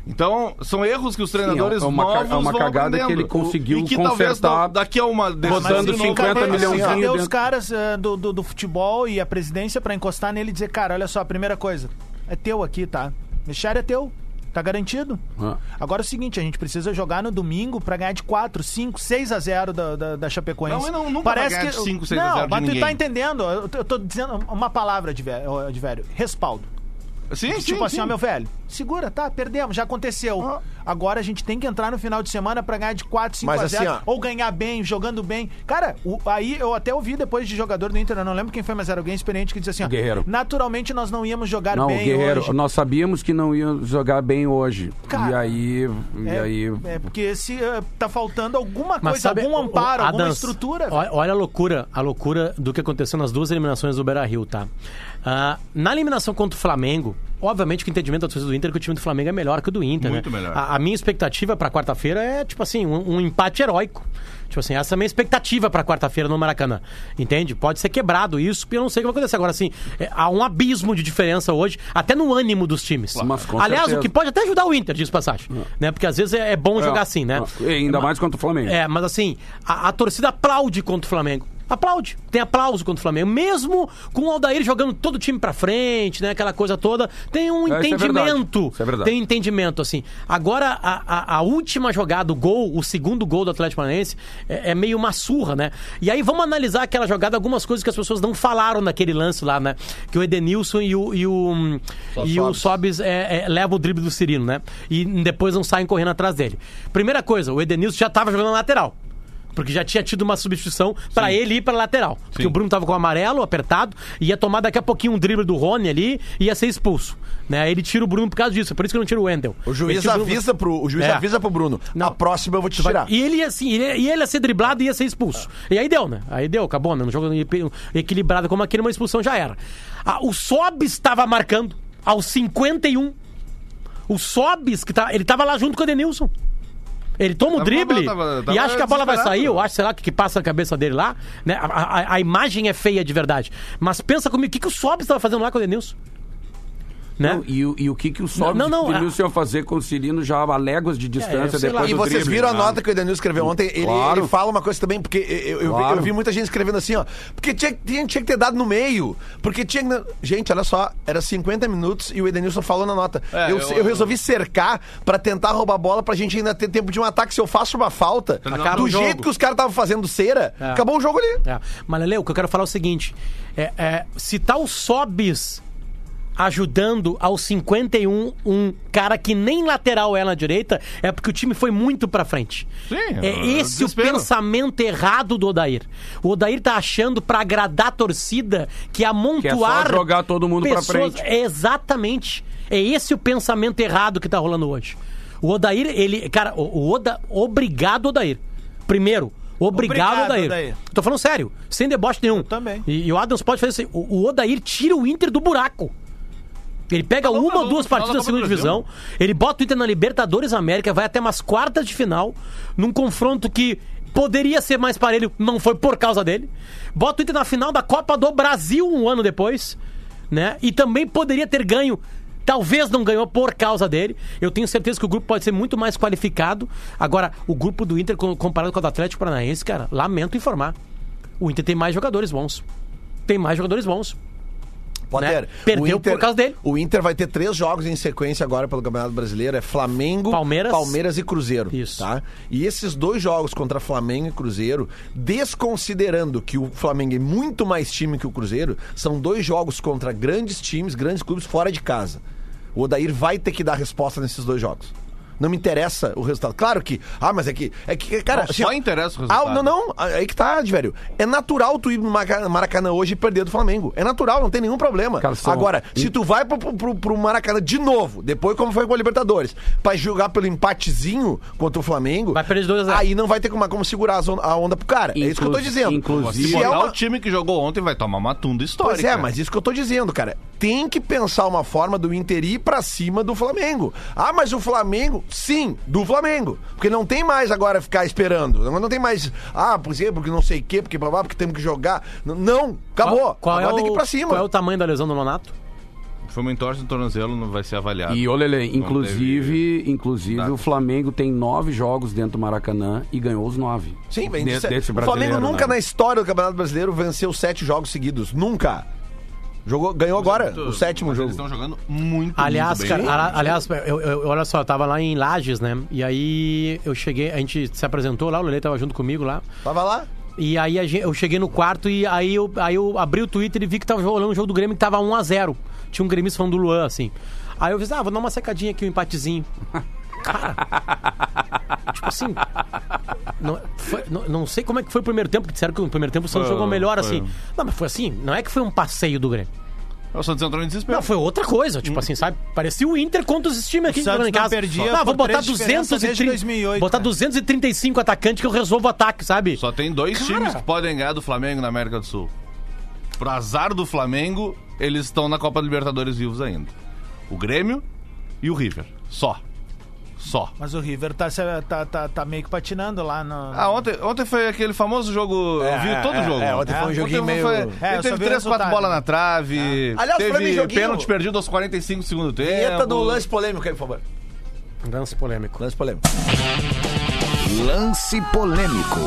S4: Então, são erros que os treinadores
S6: é uma ca-
S4: novos
S6: é uma
S4: vão
S6: cagada que
S4: aprendendo.
S6: ele conseguiu
S4: e que
S6: consertar
S4: da- daqui a uma
S6: botando
S4: novo-
S6: 50
S3: cadê,
S6: milhãozinho
S3: cadê os caras eh, do, do, do futebol e a presidência pra encostar nele e dizer, cara, olha só, a primeira coisa, é teu aqui, tá? Vestiário é teu, tá garantido.
S6: Ah.
S3: Agora é o seguinte, a gente precisa jogar no domingo pra ganhar de 4, 5, 6 a 0 da, da, da Chapecoense.
S4: Não, não- nunca vai ganhar de 5, 6 a 0
S3: Não, mas tu tá entendendo, eu tô, eu tô dizendo uma palavra de velho, de velho respaldo.
S4: Sim, sim,
S3: tipo assim,
S4: sim.
S3: ó, meu velho, segura, tá, perdemos, já aconteceu. Agora a gente tem que entrar no final de semana pra ganhar de 4, 5
S5: Mas
S3: a
S5: assim,
S3: 0
S5: ó.
S3: ou ganhar bem, jogando bem. Cara, o- aí eu até ouvi depois de jogador do Inter, eu não lembro quem foi, mas era alguém experiente que disse assim, ó,
S6: Guerreiro.
S3: naturalmente nós não íamos jogar
S6: Não, o
S3: bem
S6: Guerreiro,
S3: hoje.
S6: nós sabíamos que não ia jogar bem hoje.
S3: Cara,
S6: e aí. E
S3: É,
S6: aí
S3: é porque se eh, tá faltando alguma
S1: Mas
S3: coisa,
S1: sabe,
S3: algum amparo,
S1: o
S3: alguma
S1: Adams,
S3: estrutura.
S1: Olha, olha a loucura, a loucura do que aconteceu nas duas eliminações do Beira-Rio, tá? Ah, na eliminação contra o Flamengo, obviamente que o entendimento da torcida do Inter é que o time do Flamengo é melhor que o do Inter,
S4: Muito
S1: né?
S4: melhor.
S1: A, a minha expectativa pra quarta-feira é, tipo assim, um, um empate heróico. Tipo assim, essa é a minha expectativa pra quarta-feira no Maracanã. Entende? Pode ser quebrado isso, porque eu não sei o que vai acontecer. Agora, assim, é, há um abismo de diferença hoje, até no ânimo dos times.
S6: Mas
S1: Aliás,
S6: certeza.
S1: o que pode até ajudar o Inter, diz passagem. Né? Porque às vezes é, é bom jogar assim, né?
S6: E ainda mais contra o Flamengo.
S1: É, mas assim, a, a torcida aplaude contra o Flamengo. Aplaude. Tem aplauso contra o Flamengo. Mesmo com o Aldair jogando todo o time pra frente, né? Aquela coisa toda. Tem um
S6: É,
S1: entendimento.
S6: Isso é verdade.
S1: Tem um entendimento, assim. Agora, a, a, a última jogada, o gol, o segundo gol do Atlético Paranaense, é, é meio uma surra, né? E aí vamos analisar aquela jogada, algumas coisas que as pessoas não falaram naquele lance lá, né? Que o Edenilson e o, e o, e o Sobis é, é, levam o drible do Cirino, né? E depois não saem correndo atrás dele. Primeira coisa, o Edenilson já tava jogando na lateral. Porque já tinha tido uma substituição pra ele ir pra lateral. Porque o Bruno tava com o amarelo, apertado, ia tomar daqui a pouquinho um drible do Rony ali e ia ser expulso. Né? Ele tira o Bruno por causa disso, é por isso que eu não tira o Wendel.
S5: O juiz avisa pro, o juiz
S1: É.
S5: avisa pro Bruno. Na próxima eu vou te tirar.
S1: E ele ia assim, ele, e ele ia ser driblado e ia ser expulso. E aí deu, né? Aí deu, acabou, né? Um jogo equilibrado como aquele, uma expulsão já era. Ah, o Sobis estava marcando aos 51. O Sobis, que tá, ele tava lá junto com o Edenilson. Ele toma o
S4: Tava-
S1: drible
S4: tava-
S1: e
S4: tava
S1: acha que a bola vai sair, eu acho, sei lá, o que, que passa na cabeça dele lá. Né? A, a- a imagem é feia de verdade. Mas pensa comigo, o que, que o Sobis estava fazendo lá com o Edenilson? Né?
S6: Não, e, o- e o que, que o Sobe
S1: Não, não,
S6: de
S1: a-
S6: ia fazer com o Cirino já a léguas de distância
S1: eu sei lá.
S6: depois
S5: E
S6: do
S5: vocês
S6: drible,
S5: viram a
S6: né?
S5: nota que o Edenil escreveu ontem? Ele,
S6: Claro.
S5: ele fala uma coisa também, porque eu, eu,
S6: Claro.
S5: eu vi muita gente escrevendo assim, ó. Porque tinha, tinha, tinha que ter dado no meio. Porque tinha que. Gente, olha só, era 50 minutos e o Edenilson falou na nota.
S4: É,
S5: eu,
S4: eu-
S5: eu resolvi cercar pra tentar roubar a bola pra gente ainda ter tempo de um ataque. Se eu faço uma falta,
S1: Acaba
S5: do
S1: o jogo.
S5: jeito que os caras estavam fazendo cera,
S1: É.
S5: acabou o jogo ali.
S1: É. Mas, Lele, o que eu quero falar é o seguinte: é, é, se tá o Sobis ajudando aos 51 um cara que nem lateral é na direita, é porque o time foi muito pra frente.
S4: Sim,
S1: é
S4: é
S1: esse o pensamento errado do Odair. O Odair tá achando pra agradar a torcida que amontoar
S6: Que é jogar todo mundo pra
S1: pessoas-
S6: frente.
S1: É exatamente. É esse o pensamento errado que tá rolando hoje. O Odair, ele, cara, o, Oda, obrigado Odair. Primeiro, obrigado,
S3: Obrigado,
S1: Odair.
S3: Odair.
S1: Tô falando sério, sem deboche nenhum.
S3: também.
S1: E, e o Adams pode fazer assim. O, o Odair tira o Inter do buraco. Ele pega
S4: Falou,
S1: uma ou duas partidas da
S4: da
S1: segunda divisão, ele bota o Inter na Libertadores América, vai até umas quartas de final, num confronto que poderia ser mais parelho, não foi por causa dele. Bota o Inter na final da Copa do Brasil um ano depois, né? E também poderia ter ganho. Talvez não ganhou por causa dele. Eu tenho certeza que o grupo pode ser muito mais qualificado. Agora, o grupo do Inter, com- comparado com o do Atlético Paranaense, cara, lamento informar. O Inter tem mais jogadores bons. Tem mais jogadores bons.
S5: Poder.
S1: Né? Perdeu por causa dele.
S5: O Inter vai ter três jogos em sequência agora pelo Campeonato Brasileiro. É Flamengo,
S1: Palmeiras.
S5: Palmeiras e Cruzeiro.
S1: Isso.
S5: Tá? E esses dois jogos contra Flamengo e Cruzeiro, desconsiderando que o Flamengo é muito mais time que o Cruzeiro, são dois jogos contra grandes times, grandes clubes fora de casa. O Odair vai ter que dar resposta nesses dois jogos. Não me interessa o resultado. Claro que. Ah, mas é que. É que, cara.
S4: Não, só
S5: ó,
S4: interessa o resultado.
S5: Ah, não, não. Aí que tá, velho. É natural tu ir no Maraca- Maracanã hoje e perder do Flamengo. É natural, não tem nenhum problema.
S6: Cara, são-
S5: Agora, se tu vai pro, pro, pro Maracanã de novo, depois como foi com a Libertadores, pra jogar pelo empatezinho contra o Flamengo,
S1: Vai perder de dois
S5: aí não vai ter como, como segurar a onda pro cara. é isso que eu tô dizendo.
S6: inclusive-
S4: Se
S5: é uma-
S4: o time que jogou ontem, vai tomar uma tunda histórica.
S5: Pois é, mas isso que eu tô dizendo, cara. Tem que pensar uma forma do Inter ir pra cima do Flamengo. Ah, mas o Flamengo, sim, do Flamengo. Porque não tem mais agora ficar esperando. Não, não tem mais, ah, por exemplo, porque não sei o quê, porque babá, porque temos que jogar. Não, acabou.
S1: Qual, qual
S5: agora
S1: é
S5: tem que
S1: o,
S5: ir pra cima.
S1: Qual é o tamanho da lesão do Nonato?
S4: Foi uma entorse no tornozelo, não vai ser avaliado.
S6: E olha,
S4: Não
S6: inclusive, inclusive
S4: Data.
S6: o Flamengo tem nove jogos dentro do Maracanã e ganhou os nove.
S5: Sim, vem
S6: De-
S5: disso.
S6: desse
S5: O Flamengo nunca
S6: né?
S5: na história do Campeonato Brasileiro venceu sete jogos seguidos. Nunca. Jogou, ganhou agora,
S4: Muito-
S5: o sétimo jogo.
S4: Eles estão jogando muito,
S1: Aliás,
S4: muito
S1: cara,
S4: bem.
S1: ala- aliás, eu, eu- olha só, eu tava lá em Lages, né? E aí eu cheguei, a gente se apresentou lá, o Lele tava junto comigo lá.
S5: Tava lá?
S1: E aí a gen- eu cheguei no quarto e aí eu, aí eu abri o Twitter e vi que tava rolando um jogo do Grêmio que tava 1x0. Tinha um gremista falando do Luan, assim. Aí eu disse, ah, vou dar uma secadinha aqui, um empatezinho. Cara, tipo assim, não, foi- não, não sei como é que foi o primeiro tempo, que disseram que o primeiro tempo o Santos jogou melhor, assim. Não, mas foi assim, não é que foi um passeio do Grêmio.
S4: O Santos entrou em desespero.
S1: Não, foi outra coisa, tipo assim, sabe? Parecia o Inter contra os times aqui
S3: O Santos
S1: em
S3: não
S1: casa.
S3: perdia
S1: não, vou
S3: por
S1: botar
S3: três diferenças desde
S1: 230,
S3: 2008,
S1: botar
S3: cara.
S1: 235 atacantes que eu resolvo o ataque, sabe?
S4: Só tem dois
S1: Cara.
S4: times que podem ganhar do Flamengo na América do Sul. Pro azar do Flamengo, eles estão na Copa Libertadores vivos ainda. O Grêmio e o River. Só. Só.
S3: Mas o River tá, tá, tá, tá meio que patinando lá no.
S4: Ah, ontem, ontem foi aquele famoso jogo. eu vi
S5: é,
S4: todo o
S5: é,
S4: jogo.
S5: é, ontem foi um joguinho meio-
S4: Foi,
S3: É,
S4: ele teve três, quatro bolas na trave.
S5: Aliás, pra mim,
S4: teve
S5: joguinho-
S4: pênalti perdido aos 45 do segundo tempo.
S5: Vinheta do lance polêmico aí, por favor.
S1: Lance polêmico.
S5: Lance polêmico.
S7: Lance polêmico.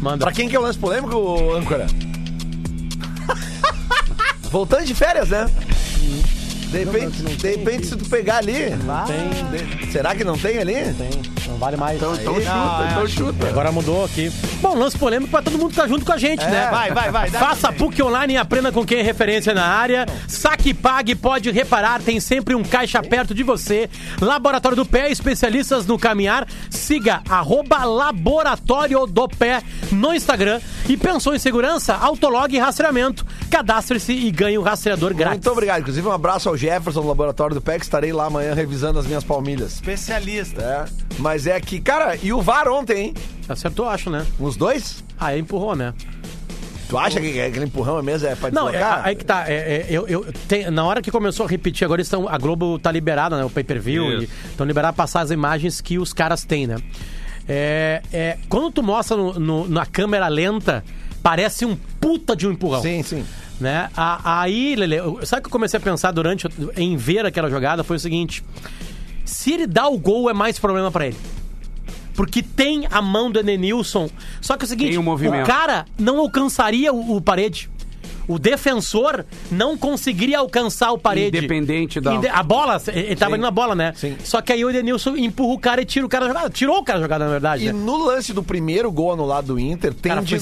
S1: Manda.
S5: Pra quem que é o lance polêmico, ô, âncora? Voltando de férias, né? De repente, de repente se tu pegar ali.
S1: Tem,
S5: Será que não tem ali?
S1: tem. Não vale mais.
S6: Então, então chuta,
S3: Não,
S6: então
S3: é,
S6: chuta.
S1: Agora mudou aqui. Bom, lance polêmico pra todo mundo que tá junto com a gente, né?
S3: vai, vai, vai,
S1: Faça. PUC Online e aprenda com quem é referência na área. Saque e Pague pode reparar, tem sempre um caixa perto de você. Laboratório do Pé, especialistas no caminhar. Siga arroba Laboratório do Pé no Instagram. E pensou em segurança? Autolog e rastreamento. Cadastre-se e ganhe o rastreador grátis.
S5: Muito obrigado. Inclusive, um abraço ao Jefferson do Laboratório do PEC. Estarei lá amanhã revisando as minhas palmilhas.
S3: Especialista.
S5: É. Mas é que, cara, e o VAR ontem, hein?
S1: Acertou, acho, né?
S5: Os dois?
S1: Ah, ele empurrou, né?
S5: Tu acha que aquele empurrão mesmo é pra
S1: Não, é, aí que tá. é, é, eu, eu, tem- na hora que começou a repetir, agora estão, a Globo tá liberada, né? O pay-per-view. Estão liberados a passar as imagens que os caras têm, né? É, é, quando tu mostra no- no- na câmera lenta, Parece um puta de um empurrão.
S5: Sim, sim.
S1: Né? Aí, Lele, sabe o que eu comecei a pensar durante em ver aquela jogada? Foi o seguinte: se ele dá o gol, é mais problema pra ele. Porque tem a mão do Edenilson. Só que é o seguinte:
S6: Tem o
S1: cara não alcançaria o, o parede. O defensor não conseguiria alcançar o parede.
S6: Independente da-
S1: Inde- A bola, ele tava
S5: Sim.
S1: ali na bola, né?
S5: Sim.
S1: Só que aí o Edenilson empurra o cara e tira o cara da jogada. Tirou o cara da jogada, na verdade.
S5: E
S1: né?
S5: no lance do primeiro gol anulado do Inter, tem,
S1: Cara,
S5: de,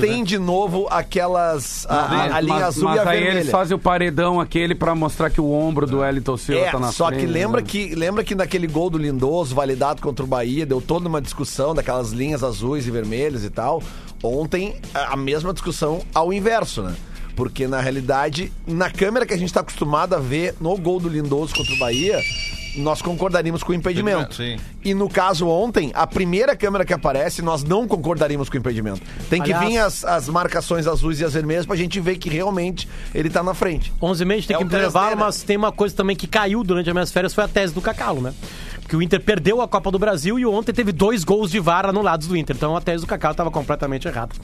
S5: tem
S1: né?
S5: de novo aquelas. A, a- a linha
S6: mas,
S5: azul
S6: mas
S5: e a
S6: aí
S5: vermelha.
S6: eles fazem o paredão aquele pra mostrar que o ombro do Wellington Silva
S5: É,
S6: tá na
S5: só
S6: frente.
S5: que lembra
S6: né?
S5: que lembra que naquele gol do Lindoso, validado contra o Bahia, deu toda uma discussão daquelas linhas azuis e vermelhas e tal. Ontem, a a mesma discussão ao inverso, né? Porque na realidade, na câmera que a gente tá acostumado a ver no gol do Lindoso contra o Bahia, nós concordaríamos com o impedimento.
S4: Sim.
S5: E no caso ontem, a primeira câmera que aparece, nós não concordaríamos com o impedimento. Tem que
S1: Aliás-
S5: vir as, as marcações azuis e as vermelhas pra gente ver que realmente ele tá na frente.
S1: 11 e meia, a gente tem
S5: É
S1: que intervalo,
S5: 3D, né?
S1: mas tem uma coisa também que caiu durante as minhas férias, foi a tese do Cacalo, né? Porque o Inter perdeu a Copa do Brasil e ontem teve dois gols de VAR anulados do Inter. Então a tese do Cacalo estava completamente errada.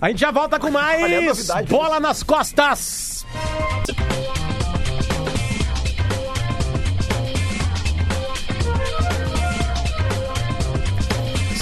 S1: A gente já volta com
S5: Olha a
S1: mais
S5: novidade.
S1: Bola nas Costas!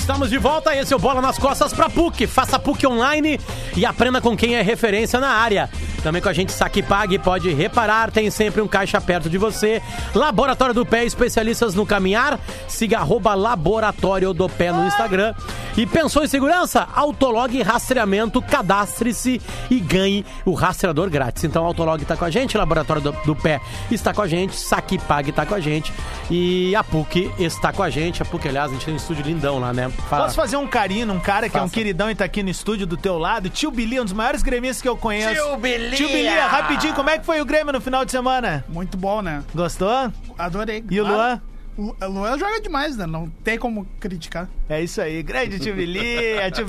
S1: Estamos de volta, esse é o Bola nas Costas para PUC. Faça PUC online e aprenda com quem é referência na área. Também com a gente Saque Pague, pode reparar, tem sempre um caixa perto de você. Laboratório do Pé, especialistas no caminhar. Siga arroba Laboratório do Pé no Instagram. E pensou em segurança? Autolog Rastreamento, cadastre-se e ganhe o rastreador grátis. Então, Autolog está com a gente, Laboratório do, do Pé está com a gente, Saque Pague está com a gente e a PUC está com a gente. A PUC, aliás, a gente tem um estúdio lindão lá, né? Fala.
S3: Posso fazer um carinho num cara que é um
S1: Faça.
S3: queridão e tá aqui no estúdio do teu lado? Tio Billy, um dos maiores gremistas que eu conheço.
S5: Tio Bilia!
S3: Tio Billy, rapidinho, como é que foi o Grêmio no final de semana?
S7: Muito bom, né?
S3: Gostou?
S7: Adorei.
S3: E o
S7: Luan? O Luan joga demais, né? Não tem como criticar.
S3: É isso aí, grande tio Billy, é tio.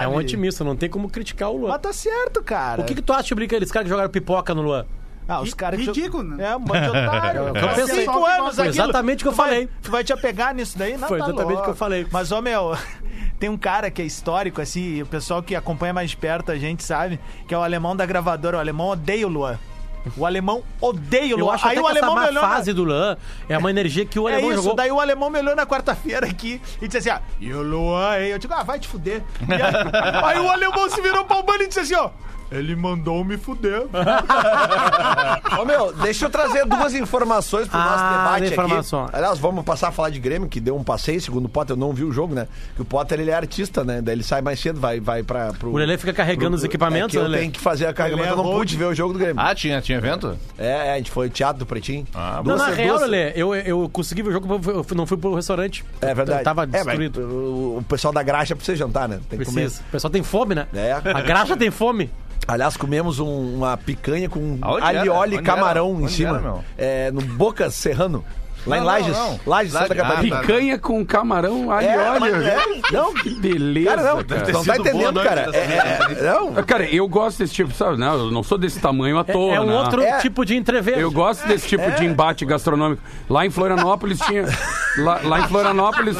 S1: É um otimista, não tem como criticar o Luan.
S3: Mas tá certo, cara.
S1: O que, que tu acha, Brica, eles caras que jogaram pipoca no Luan?
S3: Ah, os caras que...
S7: Ridículo, né?
S3: É, um monte de otário.
S1: eu pensei.
S3: cinco anos aquilo.
S1: exatamente o que eu
S3: Tu vai-
S1: falei.
S3: Tu vai te apegar nisso daí? Não,
S1: Foi
S3: tá
S1: exatamente o que eu falei.
S3: Mas, ô, meu... Tem um cara que é histórico, assim, e o pessoal que acompanha mais de perto, a gente sabe, que é o alemão da gravadora. O alemão odeia o Luan. O alemão odeia o
S1: Eu
S3: Luan.
S1: acho
S3: Aí o
S1: que essa
S3: alemão
S1: má
S3: me olhou na-
S1: fase do Luan é uma energia que o
S3: É
S1: alemão
S3: isso,
S1: jogou.
S3: daí o alemão me olhou na quarta-feira aqui e disse assim, ó, e o Luan, hein? Eu digo, ah, vai te fuder. Aí, aí o alemão se virou pra Albani e disse assim, ó, ele mandou me fuder.
S5: Ô meu, deixa eu trazer duas informações pro
S1: Ah,
S5: nosso debate
S1: informação.
S5: aqui. Aliás, vamos passar a falar de Grêmio, que deu um passeio, segundo o Potter, eu não vi o jogo, né? Que o Potter, ele é artista, né? Daí ele sai mais cedo, vai, vai pra... Pro,
S1: O Lelê fica carregando os equipamentos,
S5: é que
S1: né,
S5: eu
S1: Lelê?
S5: tenho que fazer a carga,
S3: Ele
S5: mas
S3: é
S5: eu não pude ver o jogo do Grêmio.
S4: Ah, tinha, tinha evento?
S5: É, é, a gente foi ao Teatro do Pretinho.
S4: Ah,
S1: Não,
S5: Duas-
S1: na real,
S5: duas-
S1: Lelê, eu, eu consegui ver o jogo, eu fui- não fui pro restaurante.
S5: É verdade.
S1: Eu tava
S5: É, mas
S1: destruído.
S5: o, o pessoal da graxa precisa jantar, né? Tem que comer.
S1: Precisa. O pessoal tem fome, né?
S5: É.
S1: A graxa tem fome.
S5: Aliás, comemos um- uma picanha com
S4: Aonde
S5: alioli
S4: era?
S5: e camarão em cima.
S4: Era, meu?
S5: é, no Boca Serrano. Lá em Lages.
S4: não, não.
S5: Lages, Santa. Catarina.
S4: Ah, tá.
S6: Picanha com camarão, alho e
S5: É,
S6: óleo.
S5: é, não,
S6: Que beleza,
S5: Cara, não,
S6: cara.
S5: não tá entendendo, cara. É, não.
S6: Cara, eu gosto desse tipo, sabe? Não, eu não sou desse tamanho à toa,
S1: é um outro
S5: É.
S1: tipo de entreveiro.
S6: Eu gosto desse tipo de embate gastronômico. Lá em Florianópolis tinha. Lá, lá em Florianópolis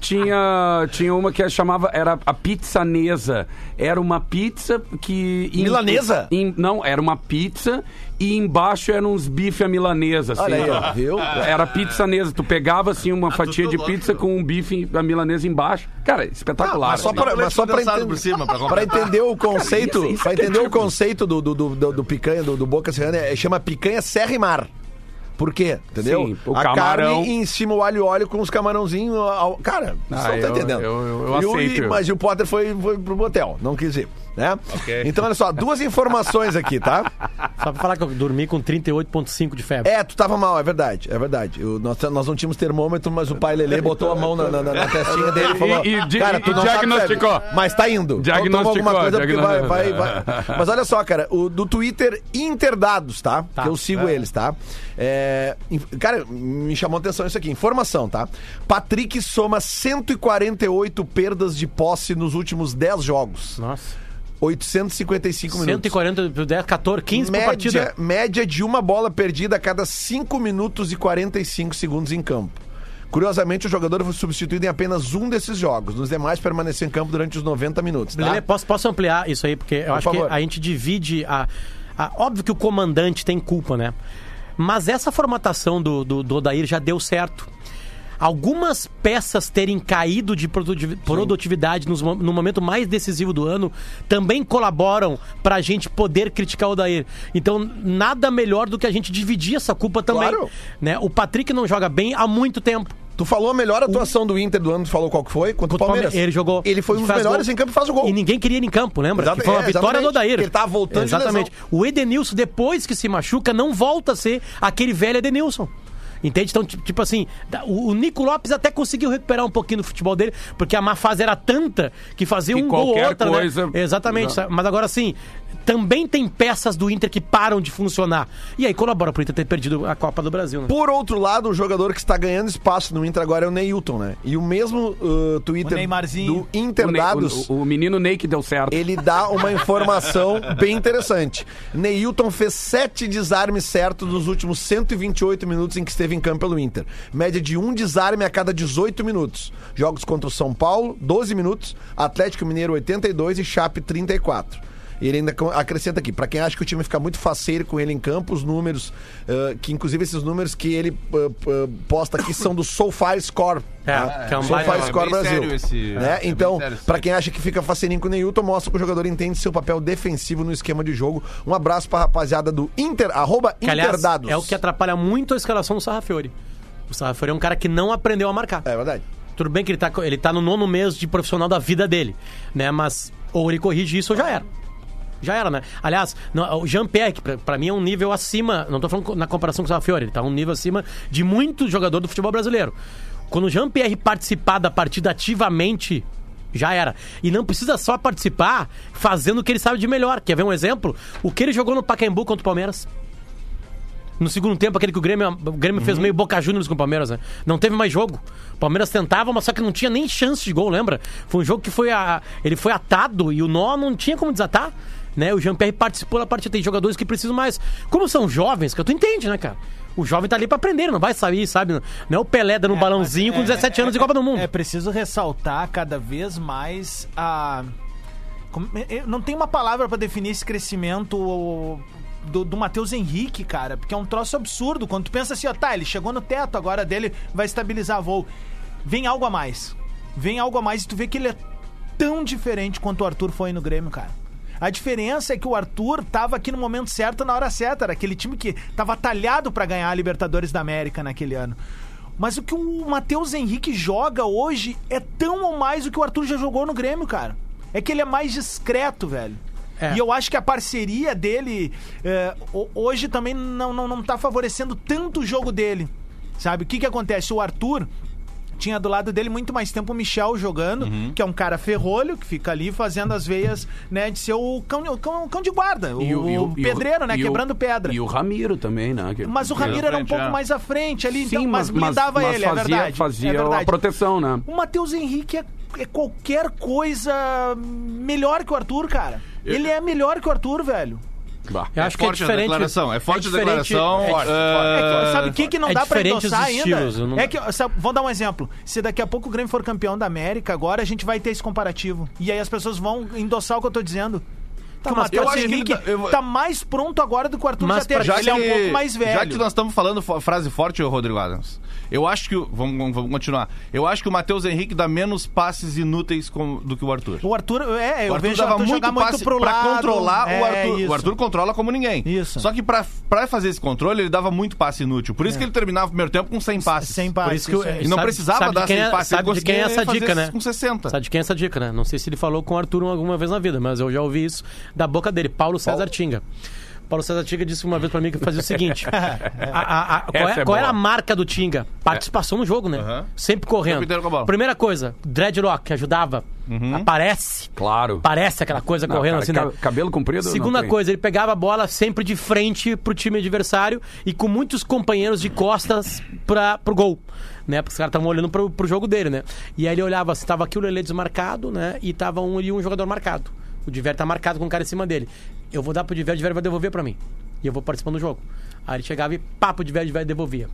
S6: tinha, tinha uma que chamava. Era a pizzanesa. Era uma pizza que. em-
S5: Milanesa?
S6: em- não, era uma pizza e embaixo eram uns bife à milanesa. Assim,
S5: Olha aí, ó, viu?
S6: Era pizzanesa. Tu pegava assim uma fatia de pizza com um bife à milanesa embaixo. Cara, espetacular.
S5: mas só
S6: assim.
S5: pra, mas só pra,
S4: por cima, pra
S5: pra entender o conceito,
S6: Cara,
S5: pra
S6: é
S5: entender o
S6: tipo-
S5: conceito do, do, do, do- do picanha, do, do Boca Serrana, é, chama picanha serra e mar. Por quê? Entendeu?
S6: Sim, o
S5: a
S6: camarão-
S5: carne e em cima o alho e óleo com os camarãozinhos. ao- Cara,
S6: Ah,
S5: você não tá
S6: eu-
S5: entendendo.
S6: eu- eu- eu
S5: E
S6: aceito.
S5: e- mas o Potter foi, foi pro motel, não quis ir. Né? Então, olha só, duas informações aqui, tá?
S1: Só pra falar que eu dormi com 38,5 de febre.
S5: É, tu tava mal, é verdade, é verdade. Eu- nós, nós não tínhamos termômetro, mas o pai Lele botou a mão na, na, na- na testinha dele e falou:
S6: E- e
S5: Cara, tu
S6: e
S5: não sabe
S6: diagnosticou.
S5: febre, mas tá indo. Então toma
S6: Diagnosticou,
S5: alguma coisa porque vai, vai,
S6: diagnosticou.
S5: vai. Mas olha só, cara, o do Twitter Interdados, tá? Que eu sigo eles, tá? É, cara, me chamou a atenção isso aqui. Informação, tá? Patrick soma 148 perdas de posse nos últimos 10 jogos.
S1: Nossa.
S5: 855 minutos.
S1: 140 por 10, 14, 15 por
S5: Média,
S1: partida.
S5: média de uma bola perdida a cada 5 minutos e 45 segundos em campo. Curiosamente, o jogador foi substituído em apenas um desses jogos. Nos demais, permaneceu em campo durante os 90 minutos. Tá?
S1: Posso, posso ampliar isso aí? Porque eu
S5: Por
S1: acho
S5: favor.
S1: que a gente divide a, a- Óbvio que o comandante tem culpa, né? Mas essa formatação do, do, do Odair já deu certo. Algumas peças terem caído de produtiv- produtividade no momento mais decisivo do ano também colaboram pra gente poder criticar o Odair. Então, nada melhor do que a gente dividir essa culpa também.
S5: Claro.
S1: Né? O Patrick não joga bem há muito tempo.
S5: Tu falou a melhor atuação do Inter do ano, tu falou qual que foi? Contra o
S1: o
S5: Palmeiras.
S1: Palme- Ele jogou.
S5: Ele foi um dos melhores
S1: gol.
S5: em campo e faz o gol.
S1: E ninguém queria ele em campo, lembra? Que foi uma
S5: é,
S1: vitória do. Odair.
S5: Ele tava voltando de
S1: Exatamente. O Edenilson, depois que se machuca, não volta a ser aquele velho Edenilson. Entende? Então, ti- tipo assim, o o Nico Lopes até conseguiu recuperar um pouquinho do futebol dele, porque a má fase era tanta que fazia
S6: Que
S1: um gol ou outra,
S6: coisa-
S1: né? Exatamente.
S6: Exato.
S1: Mas agora sim, também tem peças do Inter que param de funcionar. E aí colabora pro Inter ter perdido a Copa do Brasil, né?
S5: Por outro lado, o jogador que está ganhando espaço no Inter agora é o Neilton, né? E o mesmo uh, Twitter
S3: O Neymarzinho.
S5: do Inter
S6: O, Ney-
S5: Dados...
S6: o, o menino Ney que deu certo.
S5: ele dá uma informação bem interessante. Neilton fez sete desarmes certos nos últimos 128 minutos em que esteve em campo pelo Inter. Média de um desarme a cada 18 minutos. Jogos contra o São Paulo, 12 minutos. Atlético Mineiro, 82 e Chape, 34. E ele ainda acrescenta aqui, pra quem acha que o time fica muito faceiro com ele em campo, os números, eh, que inclusive esses números que ele eh, posta aqui são do SoFi Score.
S1: É, que é um
S5: SoFi
S4: é
S5: Score
S4: bem
S5: Brasil.
S4: sério esse-
S5: né?
S4: é
S5: então, pra
S4: site.
S5: quem acha que fica faceirinho com o Neilton, mostra que o jogador entende seu papel defensivo no esquema de jogo. Um abraço pra rapaziada do Inter, arroba
S1: Que, aliás,
S5: Interdados.
S1: é o que atrapalha muito a escalação do Sarrafiori. O Sarrafiori é um cara que não aprendeu a marcar.
S5: É verdade.
S1: Tudo bem que ele tá, ele tá no nono mês de profissional da vida dele, né? Mas ou ele corrige isso ou já era. Já era, né? Aliás, não, o Jean-Pierre, que pra, pra mim é um nível acima, não tô falando na comparação com o Sarrafiori, ele tá um nível acima de muito jogador do futebol brasileiro. Quando o Jean-Pierre participar da partida ativamente, já era. E não precisa só participar fazendo o que ele sabe de melhor. Quer ver um exemplo? O que ele jogou no Pacaembu contra o Palmeiras? No segundo tempo, aquele que o Grêmio, o Grêmio fez meio Boca Juniors com o Palmeiras, né? Não teve mais jogo. O Palmeiras tentava, mas só que não tinha nem chance de gol, lembra? Foi um jogo que foi a, ele foi atado e o nó não tinha como desatar. Né? O Jean-Pierre participou da partida. Tem jogadores que precisam mais. Como são jovens, que tu entende, né, cara? O jovem tá ali pra aprender, não vai sair, sabe? Não é o Pelé dando um balãozinho com 17 anos de Copa do Mundo.
S3: É preciso ressaltar cada vez mais a. Não tem uma palavra pra definir esse crescimento do, do Matheus Henrique, cara, porque é um troço absurdo. Quando tu pensa assim, ó, tá, ele chegou no teto agora dele, vai estabilizar voo. Vem algo a mais. Vem algo a mais e tu vê que ele é tão diferente quanto o Arthur foi no Grêmio, cara. A diferença é que o Arthur tava aqui no momento certo, na hora certa. Era aquele time que tava talhado pra ganhar a Libertadores da América naquele ano. Mas o que o Matheus Henrique joga hoje é tão ou mais do que o Arthur já jogou no Grêmio, cara. É que ele é mais discreto, velho.
S1: É.
S3: E eu acho que a parceria dele é, ho- hoje também não, não, não tá favorecendo tanto o jogo dele. Sabe? O que que acontece? O Arthur tinha do lado dele muito mais tempo o Michel jogando,
S6: Uhum.
S3: que é um cara ferrolho, que fica ali fazendo as veias, né, de ser o cão, o cão, cão de guarda, o, o
S6: e e
S3: pedreiro, né, quebrando pedra.
S6: E o Ramiro também, né? que-
S3: Mas o Ramiro era um
S4: frente,
S3: pouco
S4: é.
S3: mais à frente ali, então,
S6: Sim,
S3: mas,
S6: mas, mas,
S3: blindava
S6: mas
S3: ele, é
S6: fazia,
S3: verdade.
S6: fazia
S3: é verdade.
S6: a proteção, né?
S3: O Matheus Henrique é, é qualquer coisa melhor que o Arthur, cara. Ele é melhor que o Arthur, velho.
S6: Bah.
S1: Eu acho que é
S4: forte a
S1: diferente.
S4: declaração, é forte a
S1: diferente-
S4: declaração,
S1: é dif-
S4: é-
S3: É que, sabe o que, que não
S1: é
S3: dá pra endossar ainda?
S1: não-
S3: É que, sabe, vamos dar um exemplo. Se daqui a pouco o Grêmio for campeão da América, agora a gente vai ter esse comparativo. E aí as pessoas vão endossar o que eu tô dizendo. que o
S1: mas
S3: Matheus
S4: eu acho que ele
S3: Henrique
S4: tá- eu vou-
S3: tá mais pronto agora do que o Arthur
S1: Mas
S3: já teve.
S1: pra-
S3: Ele é um pouco mais velho.
S4: Já que nós estamos falando frase forte, ô Rodrigo Adams, eu acho que. o- Vamos, vamos- continuar. Eu acho que o Matheus Henrique dá menos passes inúteis com- do que o Arthur.
S3: O Arthur, é, eu
S4: O Arthur
S3: vejo o
S4: dava
S3: Arthur
S4: muito
S3: jogar muito
S4: passe
S3: pro
S4: pra
S3: lado.
S4: controlar
S3: É,
S4: o Arthur.
S3: isso.
S4: O Arthur controla como ninguém.
S3: Isso.
S4: Só que pra, pra fazer esse controle, ele dava muito passe inútil. Por isso que ele terminava o primeiro tempo com 100 passes.
S3: Sem
S1: Por
S3: passe.
S1: isso que eu-
S3: isso aí.
S4: E não
S1: Sabe-
S4: precisava
S1: sabe de
S4: dar
S1: quem
S4: 100
S1: é-
S4: passes.
S1: sabe de quem é essa dica, né?
S4: Com 60.
S1: Sabe de quem é essa dica, né? Não sei se ele falou com o Arthur alguma vez na vida, mas eu já ouvi isso da boca dele, Paulo César Tinga. Paulo César Tinga disse uma vez pra mim que fazia o seguinte: a- a- a- qual, é-
S6: é
S1: qual era a marca do Tinga? Participação no jogo, né?
S4: Aham.
S1: Sempre correndo. Primeira coisa, dreadlock, que ajudava. Aparece.
S6: Claro.
S1: Parece aquela coisa
S6: Não,
S1: correndo
S6: cara,
S1: assim, né?
S6: cabelo comprido,
S1: Segunda coisa, ele pegava a bola sempre de frente pro time adversário e com muitos companheiros de costas pra, pro gol. Né? Porque os caras estavam olhando pro, pro jogo dele, né? E aí ele olhava, se tava aqui o Lelê desmarcado, né? E tava um e um jogador marcado. O Diver tá marcado com um cara em cima dele. Eu vou dar pro Diver, o Diver vai devolver pra mim. E eu vou participar do jogo. Aí ele chegava e papo de velho de velho devolvia.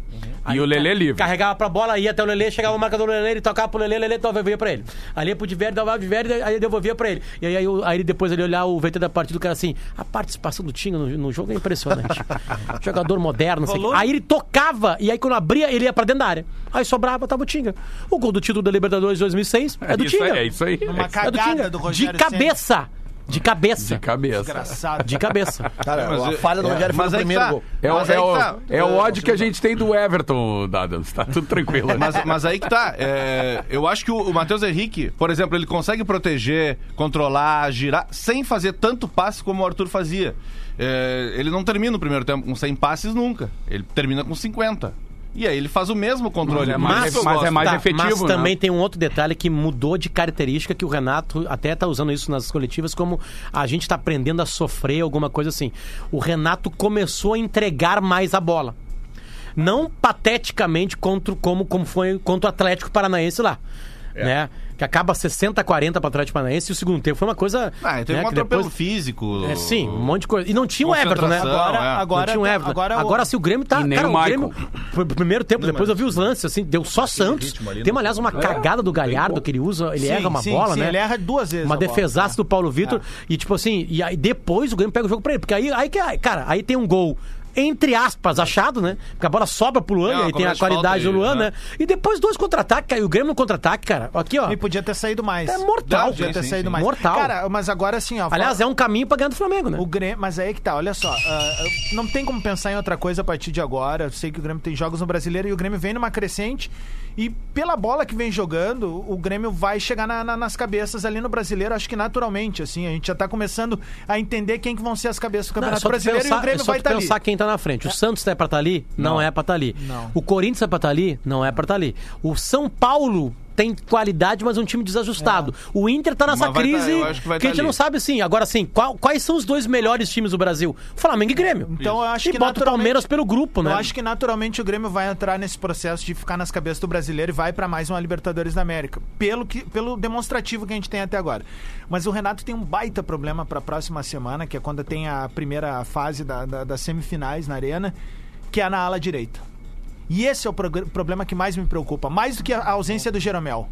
S1: Aí
S6: E o Lelê livre.
S1: Carregava pra bola, ia até o Lelê, chegava o marcador do Lelê, ele tocava pro Lelê, Lelê devolvia pra ele. Ali ia pro Diverio, dava de Diverio, aí devolvia pra ele. E aí, aí, o- aí ele depois ele olhar o VT da partida, o cara assim, a participação do Tinga no, no jogo é impressionante. Jogador moderno, não sei o quê.
S3: Rolou?
S1: Aí ele tocava, e aí quando abria, ele ia pra dentro da área. Aí sobrava, tava o Tinga. O gol do título da Libertadores de 2006 é, do
S6: isso
S1: Tinga.
S6: aí, é isso aí.
S3: Uma
S1: É do
S3: cagada
S1: Tinga.
S3: do
S1: De
S3: Rogério
S1: cabeça. De cabeça.
S6: De cabeça.
S3: Engraçado.
S1: De cabeça.
S5: Cara,
S4: Mas
S5: a
S4: é-
S5: falha do Rogério foi no
S4: que
S5: primeiro
S4: tá.
S5: gol.
S6: É, o, é,
S4: que
S6: o,
S4: tá.
S6: é o ódio que a gente tem do Everton, Adams. Tá tudo tranquilo.
S4: Mas, mas aí que tá. é, eu acho que o, o Matheus Henrique, por exemplo, ele consegue proteger, controlar, girar, sem fazer tanto passe como o Arthur fazia. É, ele não termina o primeiro tempo com 100 passes nunca. Ele termina com 50. E aí ele faz o mesmo controle.
S6: Mas é mais-
S4: eu
S6: mas é mais
S1: Tá,
S6: efetivo,
S1: Mas
S6: né?
S1: também tem um outro detalhe que mudou de característica que o Renato até tá usando isso nas coletivas como a gente tá aprendendo a sofrer alguma coisa assim. O Renato começou a entregar mais a bola. Não pateticamente contra, como, como foi contra o Atlético Paranaense lá.
S6: É.
S1: Né? Que acaba 60 40 para o Atlético Paranaense e o segundo tempo foi uma coisa.
S4: Ah, teve
S1: né,
S4: um atropelo
S1: depois-
S4: físico.
S1: É, sim, um monte de coisa. E não tinha o Everton, né?
S3: Agora,
S4: é.
S3: agora,
S1: não tinha o Everton.
S3: agora,
S1: Agora,
S3: o-
S1: se o Grêmio tá.
S6: E nem
S1: cara,
S6: o
S1: o. Grêmio. Foi pro primeiro tempo, depois eu vi os lances, assim, deu só Santos. Tem, aliás, uma cagada do Galhardo que ele usa, ele
S3: Sim,
S1: erra uma
S3: sim,
S1: bola,
S3: sim,
S1: né?
S3: ele erra duas vezes
S1: Uma
S3: a bola.
S1: defesaça do Paulo Vitor. E tipo assim, e aí depois o Grêmio pega o jogo pra ele. Porque aí, aí que, cara, aí tem um gol. Entre aspas, achado, né? Porque a bola sobra pro Luan,
S4: É,
S1: e aí tem a qualidade do Luan,
S4: aí,
S1: né?
S4: né?
S1: E depois dois contra-ataques, cara. E o Grêmio no contra-ataque, cara. Aqui, ó.
S3: E podia ter saído mais.
S1: É mortal.
S3: Podia
S4: Sim,
S3: ter
S4: sim,
S3: saído
S4: sim.
S3: mais.
S1: Mortal.
S3: Cara, mas agora assim, ó.
S1: Aliás, é um caminho pra ganhar do Flamengo, né?
S3: O Grêmio, mas aí que tá, olha só, ah, não tem como pensar em outra coisa a partir de agora. Eu sei que o Grêmio tem jogos no Brasileiro e o Grêmio vem numa crescente e pela bola que vem jogando, o Grêmio vai chegar na- na- nas cabeças ali no Brasileiro, acho que naturalmente, assim, a gente já tá começando a entender quem que vão ser as cabeças do
S1: Não, é
S3: Campeonato
S1: tu
S3: Brasileiro
S1: pensar,
S3: e o Grêmio
S1: é só
S3: vai estar ali.
S1: pensar quem tá na frente. O Santos é pra estar ali? Não, é pra estar ali.
S3: Não.
S1: O Corinthians é pra estar ali? Não é pra estar ali. O São Paulo tem qualidade, mas é um time desajustado. O Inter tá nessa
S4: tá-
S1: crise
S4: acho que
S1: que a
S4: tá
S1: gente
S4: ali.
S1: não sabe assim. Agora sim, qual- quais são os dois melhores times do Brasil? Flamengo e Grêmio.
S3: Então eu acho
S1: e
S3: que
S1: bota o
S3: naturalmente-
S1: Palmeiras pelo grupo, né?
S3: Eu acho que naturalmente o Grêmio vai entrar nesse processo de ficar nas cabeças do brasileiro e vai pra mais uma Libertadores da América. Pelo, que, pelo demonstrativo que a gente tem até agora. Mas o Renato tem um baita problema pra próxima semana, que é quando tem a primeira fase da- da- das semifinais na Arena, que é na ala direita. E esse é o problema que mais me preocupa. Mais do que a ausência do Jeromel.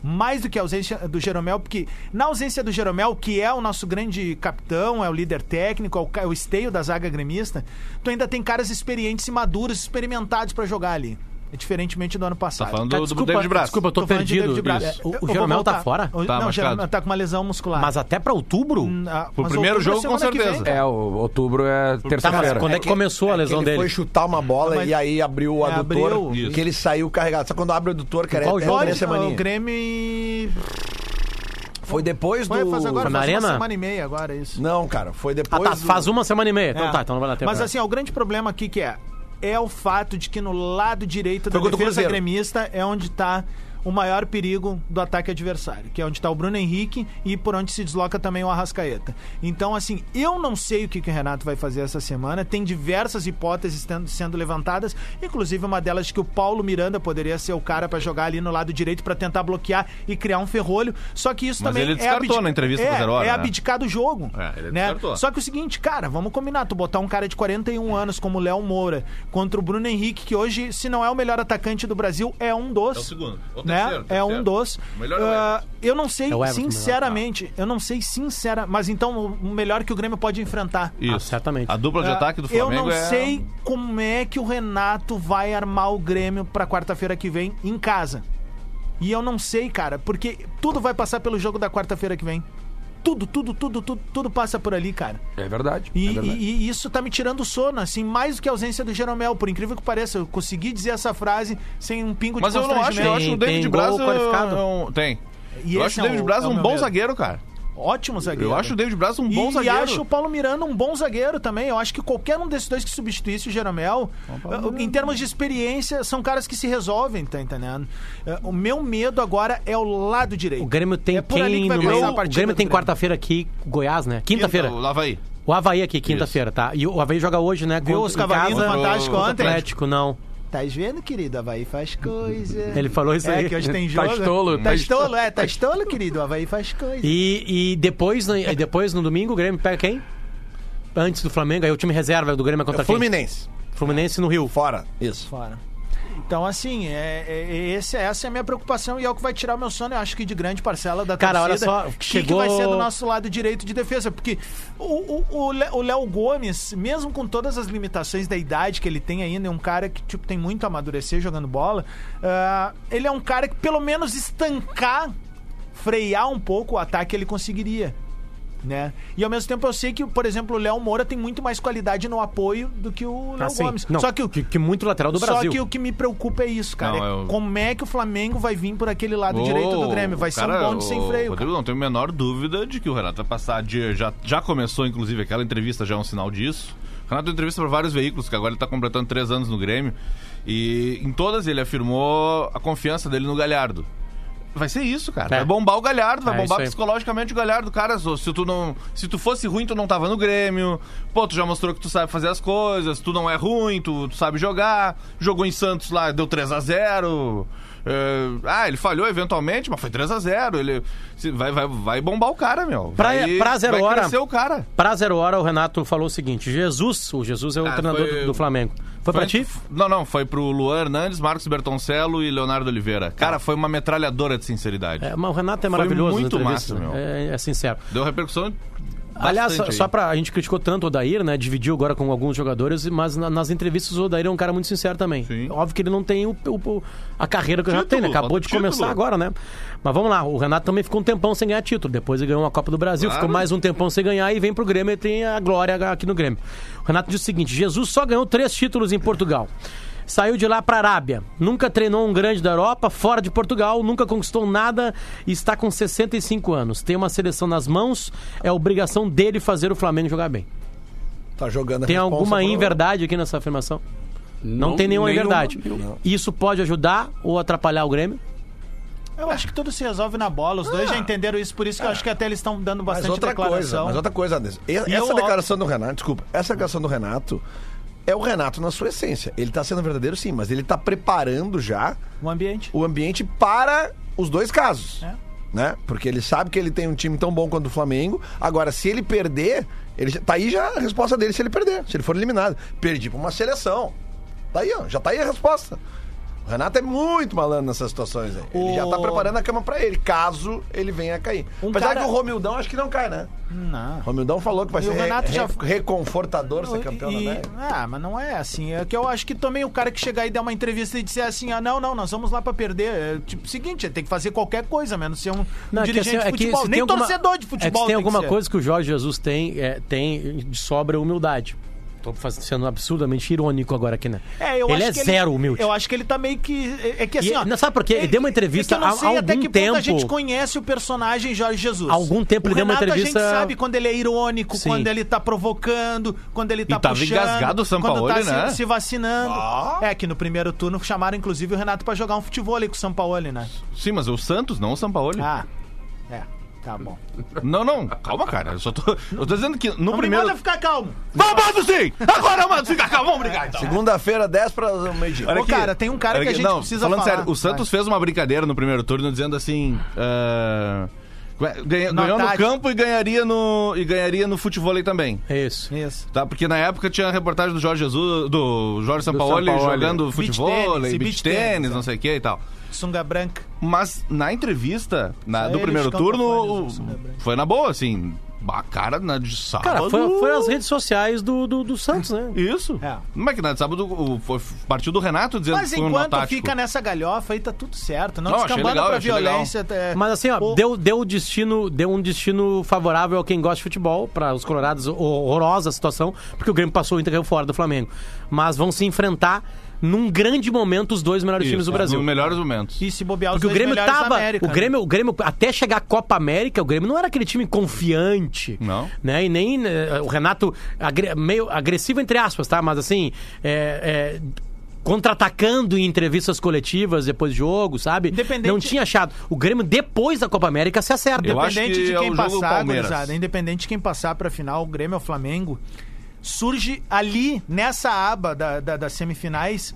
S3: Mais do que a ausência do Jeromel, porque na ausência do Jeromel, que é o nosso grande capitão, é o líder técnico, é o, é esteio da zaga gremista, tu ainda tem caras experientes e maduros, experimentados pra jogar ali. É diferentemente do ano passado.
S4: Tá falando do, do
S1: desculpa,
S4: David Braz.
S1: desculpa, eu tô,
S3: de
S1: perdido.
S3: Braz.
S1: Isso.
S3: Eu-
S1: O, o
S3: vou
S1: Jeromel tá fora?
S3: O-
S4: Tá
S3: não, o. Jeromel tá com uma lesão muscular.
S1: Mas até pra outubro?
S3: Hum, ah,
S4: Pro primeiro
S3: outubro é
S4: jogo, com
S3: semana que vem,
S4: certeza.
S6: É, o outubro é
S1: Tá,
S6: terça-feira.
S1: quando é que começou a
S5: É que
S1: lesão
S5: ele
S1: dele?
S5: foi chutar uma bola
S3: Mas-
S5: e aí abriu o
S3: É,
S5: adutor,
S3: abriu.
S5: que ele saiu carregado. Só quando abre o adutor, cara,
S1: Qual
S5: é,
S1: jogo?
S5: é semaninhas.
S3: o Grêmio.
S5: Foi depois do...
S3: Foi faz agora,
S1: Foi na
S3: faz uma
S1: Arena?
S3: semana e meia agora, isso.
S5: Não, cara, foi
S1: Ah,
S5: depois
S1: tá,
S5: do-
S1: faz uma semana e meia. Então
S3: É.
S1: tá, então não vai dar tempo.
S3: Mas assim, ó, o grande problema aqui que é é o fato de que no lado direito da defesa
S5: Cruzeiro.
S3: gremista é onde tá o maior perigo do ataque adversário, que é onde está o Bruno Henrique e por onde se desloca também o Arrascaeta. Então, assim, eu não sei o que, que o Renato vai fazer essa semana. Tem diversas hipóteses tendo- sendo levantadas, inclusive uma delas de que o Paulo Miranda poderia ser o cara para jogar ali no lado direito para tentar bloquear e criar um ferrolho. Só que isso
S4: Mas
S3: também
S4: ele
S3: é
S4: descartou
S3: abdica-
S4: na entrevista
S3: é,
S4: Zero Hora,
S3: é
S4: né?
S3: abdicar do jogo.
S4: É, ele
S3: né?
S4: descartou.
S3: Só que o seguinte, cara, vamos combinar, tu botar um cara de 41 anos como o Léo Moura contra o Bruno Henrique, que hoje, se não é o melhor atacante do Brasil, é um dos.
S4: É o segundo.
S3: Né?
S4: terceiro,
S3: é um dos.
S4: Melhor
S3: Ah, eu não sei,
S1: É
S3: sinceramente, eu não sei sincera, mas então o melhor que o Grêmio pode enfrentar.
S4: Isso.
S1: Ah, certamente.
S4: A dupla de
S3: Ah,
S4: ataque do
S3: eu
S4: Flamengo
S3: não
S4: é...
S3: sei como é que o Renato vai armar o Grêmio pra quarta-feira que vem em casa. E eu não sei, cara, porque tudo vai passar pelo jogo da quarta-feira que vem. Tudo, tudo, tudo, tudo, tudo passa por ali, cara.
S6: É verdade.
S3: E,
S6: é verdade.
S3: e- e isso tá me tirando o sono, assim, mais do que a ausência do Jeromel, por incrível que pareça. Eu consegui dizer essa frase sem um pingo
S4: Mas
S3: de
S4: eu não acho, eu acho o David Braz é um- tem.
S3: E
S4: eu acho o
S3: é
S4: David Braz
S3: é o
S4: um bom
S3: medo.
S4: zagueiro, cara.
S3: Ótimo zagueiro.
S4: Eu acho o David Braz um bom
S3: e,
S4: zagueiro.
S3: E acho o Paulo Miranda um bom zagueiro também. Eu acho que qualquer um desses dois que substituísse o Jeromel, eh, em termos de experiência, são caras que se resolvem, tá entendendo? Eh, O meu medo agora é o lado direito.
S1: O Grêmio tem
S3: É
S1: quem no meio? O Grêmio tem
S3: Grêmio.
S1: quarta-feira aqui, Goiás, né? Quinta-feira.
S4: O Havaí.
S1: O Havaí aqui, quinta-feira, tá? E o Havaí joga hoje, né?
S3: Viu os cavalinhos do Fantástico
S1: o
S3: ontem?
S1: Atlético, não.
S3: Tá vendo, querido? Havaí faz coisa.
S1: Ele falou isso
S3: é,
S1: aí.
S3: que hoje tem
S6: Tá
S3: jogo.
S6: estolo,
S3: tá
S6: tá
S3: estolo, é, tá estolo, querido. O Havaí faz coisa.
S1: E, e depois, né, e depois, no domingo, o Grêmio pega quem? Antes do Flamengo, aí o time reserva do Grêmio é contra
S5: É
S1: quem?
S5: Fluminense.
S1: Fluminense. Fluminense no Rio.
S5: Fora. Isso.
S3: Fora. Então, assim, é, é- esse, essa é a minha preocupação e é o que vai tirar o meu sono, eu acho que de grande parcela da
S1: Cara,
S3: torcida.
S1: olha só,
S3: que,
S1: chegou-
S3: que vai ser do nosso lado direito de defesa. Porque o, Léo Gomes, mesmo com todas as limitações da idade que ele tem ainda, é um cara que tipo, tem muito a amadurecer jogando bola. ah, ele é um cara que pelo menos estancar, frear um pouco o ataque ele conseguiria. Né? E ao mesmo tempo eu sei que, por exemplo, o Léo Moura tem muito mais qualidade no apoio do que o Léo
S1: Assim,
S3: Gomes.
S1: não,
S3: Só que o
S1: que, que muito lateral do Brasil.
S3: só que o que me preocupa é isso, cara.
S4: Não,
S3: é
S4: eu-
S3: Como é que o Flamengo vai vir por aquele lado direito do Grêmio? Vai ser um
S4: cara,
S3: bonde sem freio.
S4: Rodrigo, não tenho a menor dúvida de que o Renato vai passar de. Já, já começou, inclusive, aquela entrevista já é um sinal disso. O Renato deu entrevista para vários veículos, que agora ele tá completando três anos no Grêmio. E em todas ele afirmou a confiança dele no Galhardo. Vai ser isso, cara.
S1: É.
S4: Vai bombar o Galhardo, vai
S1: É,
S4: bombar psicologicamente o Galhardo. Cara, se tu não. Se tu fosse ruim, tu não tava no Grêmio. Pô, tu já mostrou que tu sabe fazer as coisas, tu não é ruim, tu, tu sabe jogar. Jogou em Santos lá, deu 3 a 0 É, ah, ele falhou eventualmente, mas foi 3 a 0 Ele vai, vai, vai bombar o cara, meu.
S1: Pra-
S4: vai,
S1: pra zero
S4: vai
S1: hora.
S4: o cara.
S1: Pra zero hora, o Renato falou o seguinte: Jesus, o Jesus é o
S4: Ah,
S1: treinador
S4: foi-
S1: do, do Flamengo. Foi, pra ti?
S4: Não, não, foi pro Luan Hernandes, Marcos Bertoncello e Leonardo Oliveira. Cara, foi uma metralhadora de sinceridade.
S1: É, mas o Renato é
S4: Foi
S1: maravilhoso.
S4: muito
S1: nas entrevistas,
S4: massa,
S1: né? É, é sincero.
S4: Deu repercussão.
S1: Aliás, só,
S4: bastante
S1: só
S4: aí.
S1: pra. A gente criticou tanto o Odair, né? Dividiu agora com alguns jogadores, mas na- nas entrevistas o Odair é um cara muito sincero também.
S4: Sim.
S1: Óbvio que ele não tem o, o- a carreira que o Renato tem, né?
S4: Título,
S1: Acabou de
S4: falta
S1: começar
S4: título.
S1: agora, né? Mas vamos lá, o Renato também ficou um tempão sem ganhar título. Depois ele ganhou uma Copa do Brasil,
S4: Claro.
S1: ficou mais um tempão sem ganhar e vem pro Grêmio e tem a glória aqui no Grêmio. O Renato diz o seguinte: Jesus só ganhou três títulos em Portugal. Saiu de lá para Arábia. Nunca treinou um grande da Europa, fora de Portugal, nunca conquistou nada e está com 65 anos. Tem uma seleção nas mãos, é obrigação dele fazer o Flamengo jogar bem.
S5: Tá jogando a
S1: Tem alguma
S5: pro-
S1: inverdade aqui nessa afirmação? Não,
S6: Não-
S1: tem nenhuma, inverdade. Isso pode ajudar ou atrapalhar o Grêmio?
S3: Eu acho que tudo se resolve na bola. Os dois
S1: Ah.
S3: já entenderam isso, por isso que eu acho que até eles estão dando
S5: Mas
S3: bastante
S5: outra coisa,
S3: declaração.
S5: mas outra coisa, Anderson. Essa
S3: eu-
S5: declaração do Renato, desculpa, essa declaração do Renato é o Renato na sua essência. Ele tá sendo verdadeiro sim, mas ele tá preparando já
S3: O ambiente.
S5: o ambiente para os dois casos.
S3: É.
S5: Né? Porque ele sabe que ele tem um time tão bom quanto o Flamengo. Agora, se ele perder, ele tá aí já a resposta dele se ele perder, se ele for eliminado. Perdi pra uma seleção. Tá aí, ó, já tá aí a resposta. O Renato é muito malandro nessas situações aí. Ele
S3: O-
S5: já tá preparando a cama pra ele, caso ele venha a cair.
S3: Um
S5: Apesar
S3: cara-
S5: que o Romildão acho que não cai, né?
S3: Não.
S5: O Romildão falou que vai
S3: E
S5: ser
S3: o Renato
S5: re-
S3: já-
S5: re- reconfortador ser campeão
S3: E-
S5: da América.
S3: Ah, mas não é assim. É que eu acho que também o cara que chegar e der uma entrevista e disser assim: ah, não, não, nós vamos lá pra perder. É, tipo, seguinte, tem que fazer qualquer coisa, menos ser um,
S1: Não, é que
S3: dirigente
S1: assim, é
S3: de
S1: que
S3: futebol.
S1: se
S3: Nem
S1: tem alguma-
S3: torcedor de
S1: É
S3: futebol.
S1: que se tem alguma
S3: ser.
S1: coisa que o Jorge Jesus tem, é, tem de sobra é humildade. Tô sendo absurdamente irônico agora aqui, né?
S3: É, eu
S1: ele
S3: acho
S1: é
S3: que
S1: zero humilde.
S3: Eu acho que ele tá meio que. É, é que assim,
S1: E-
S3: ó.
S1: não, sabe por quê? Ele deu uma entrevista
S3: é que eu não
S1: há-
S3: sei
S1: há
S3: até
S1: algum
S3: que ponto a gente
S1: tempo-
S3: conhece o personagem Jorge Jesus.
S1: Há algum tempo
S3: o
S1: ele deu uma
S3: Renato,
S1: entrevista-
S3: A gente sabe quando ele é irônico,
S1: Sim.
S3: quando ele tá provocando, quando ele tá
S4: E tava
S3: puxando.
S4: engasgado o Sampaoli,
S3: quando tá
S4: né?
S3: se, se vacinando. É que no primeiro turno chamaram inclusive o Renato pra jogar um futebol ali com o Sampaoli, né?
S4: Sim, mas o Santos, não o Sampaoli.
S3: Ah, é. Tá bom.
S4: Não, não, calma, cara. Eu só tô. Eu tô dizendo que no
S3: Não
S4: primeiro.
S3: me manda ficar calmo.
S4: Vamos sim! Agora, mano, fica calmo, vamos brigar então.
S5: Segunda-feira, 10 para o meio-dia.
S4: Olha
S3: Ô, cara, tem um cara
S4: Olha
S3: que a gente
S4: não,
S3: precisa
S4: falando
S3: falar.
S4: sério, o Santos fez uma brincadeira no primeiro turno dizendo assim. ah, ganha- ganhou no campo e ganharia no, e ganharia no futebol também.
S1: É isso.
S3: Isso.
S4: Tá, porque na época tinha a reportagem do Jorge Jesus, do Jorge Sampaoli,
S6: Sampaoli.
S4: jogando
S3: Beach
S4: futebol,
S3: tênis,
S4: beach
S3: beach tênis,
S4: tênis,
S3: é.
S4: não sei o que e tal.
S3: Sunga branca.
S4: Mas na entrevista na- do primeiro turno, foi na boa, assim. A cara na de sábado.
S1: Cara, foi, foi as redes sociais do, do, do Santos, né?
S4: Isso.
S3: É.
S4: Não é que na de sábado o- foi, partiu do Renato dizendo
S3: Mas
S4: que foi um nó
S3: enquanto
S4: tático.
S3: fica nessa galhofa aí, tá tudo certo. Não,
S4: Não, achei
S3: descambando
S4: legal,
S3: pra
S4: achei legal.
S3: violência. é,
S1: Mas assim, ó,
S3: o-
S1: deu, deu, destino, deu um destino favorável a quem gosta de futebol, para os colorados, horrorosa a situação, porque o Grêmio passou o Inter caiu fora do Flamengo. Mas vão se enfrentar num grande momento os dois melhores
S4: Isso,
S1: times do
S4: é,
S1: Brasil.
S4: Nos melhores momentos.
S3: E se bobear os
S1: Porque o
S3: dois
S1: Grêmio tava.
S3: América,
S1: o,
S3: né?
S1: Grêmio, o Grêmio, até chegar à Copa América, o Grêmio não era aquele time confiante.
S4: Não.
S1: Né? E nem né, o Renato, agre- meio agressivo, entre aspas, tá? Mas assim. é- é, Contra-atacando em entrevistas coletivas depois do jogo, sabe?
S3: Independente-
S1: Não tinha achado. O Grêmio, depois da Copa América, se acerta.
S4: Eu acho
S3: Independente
S4: que
S3: de
S4: é
S3: quem
S4: do
S3: passar, gurizada, independente de quem passar pra final, o Grêmio ou o Flamengo, surge ali, nessa aba da, da- das semifinais,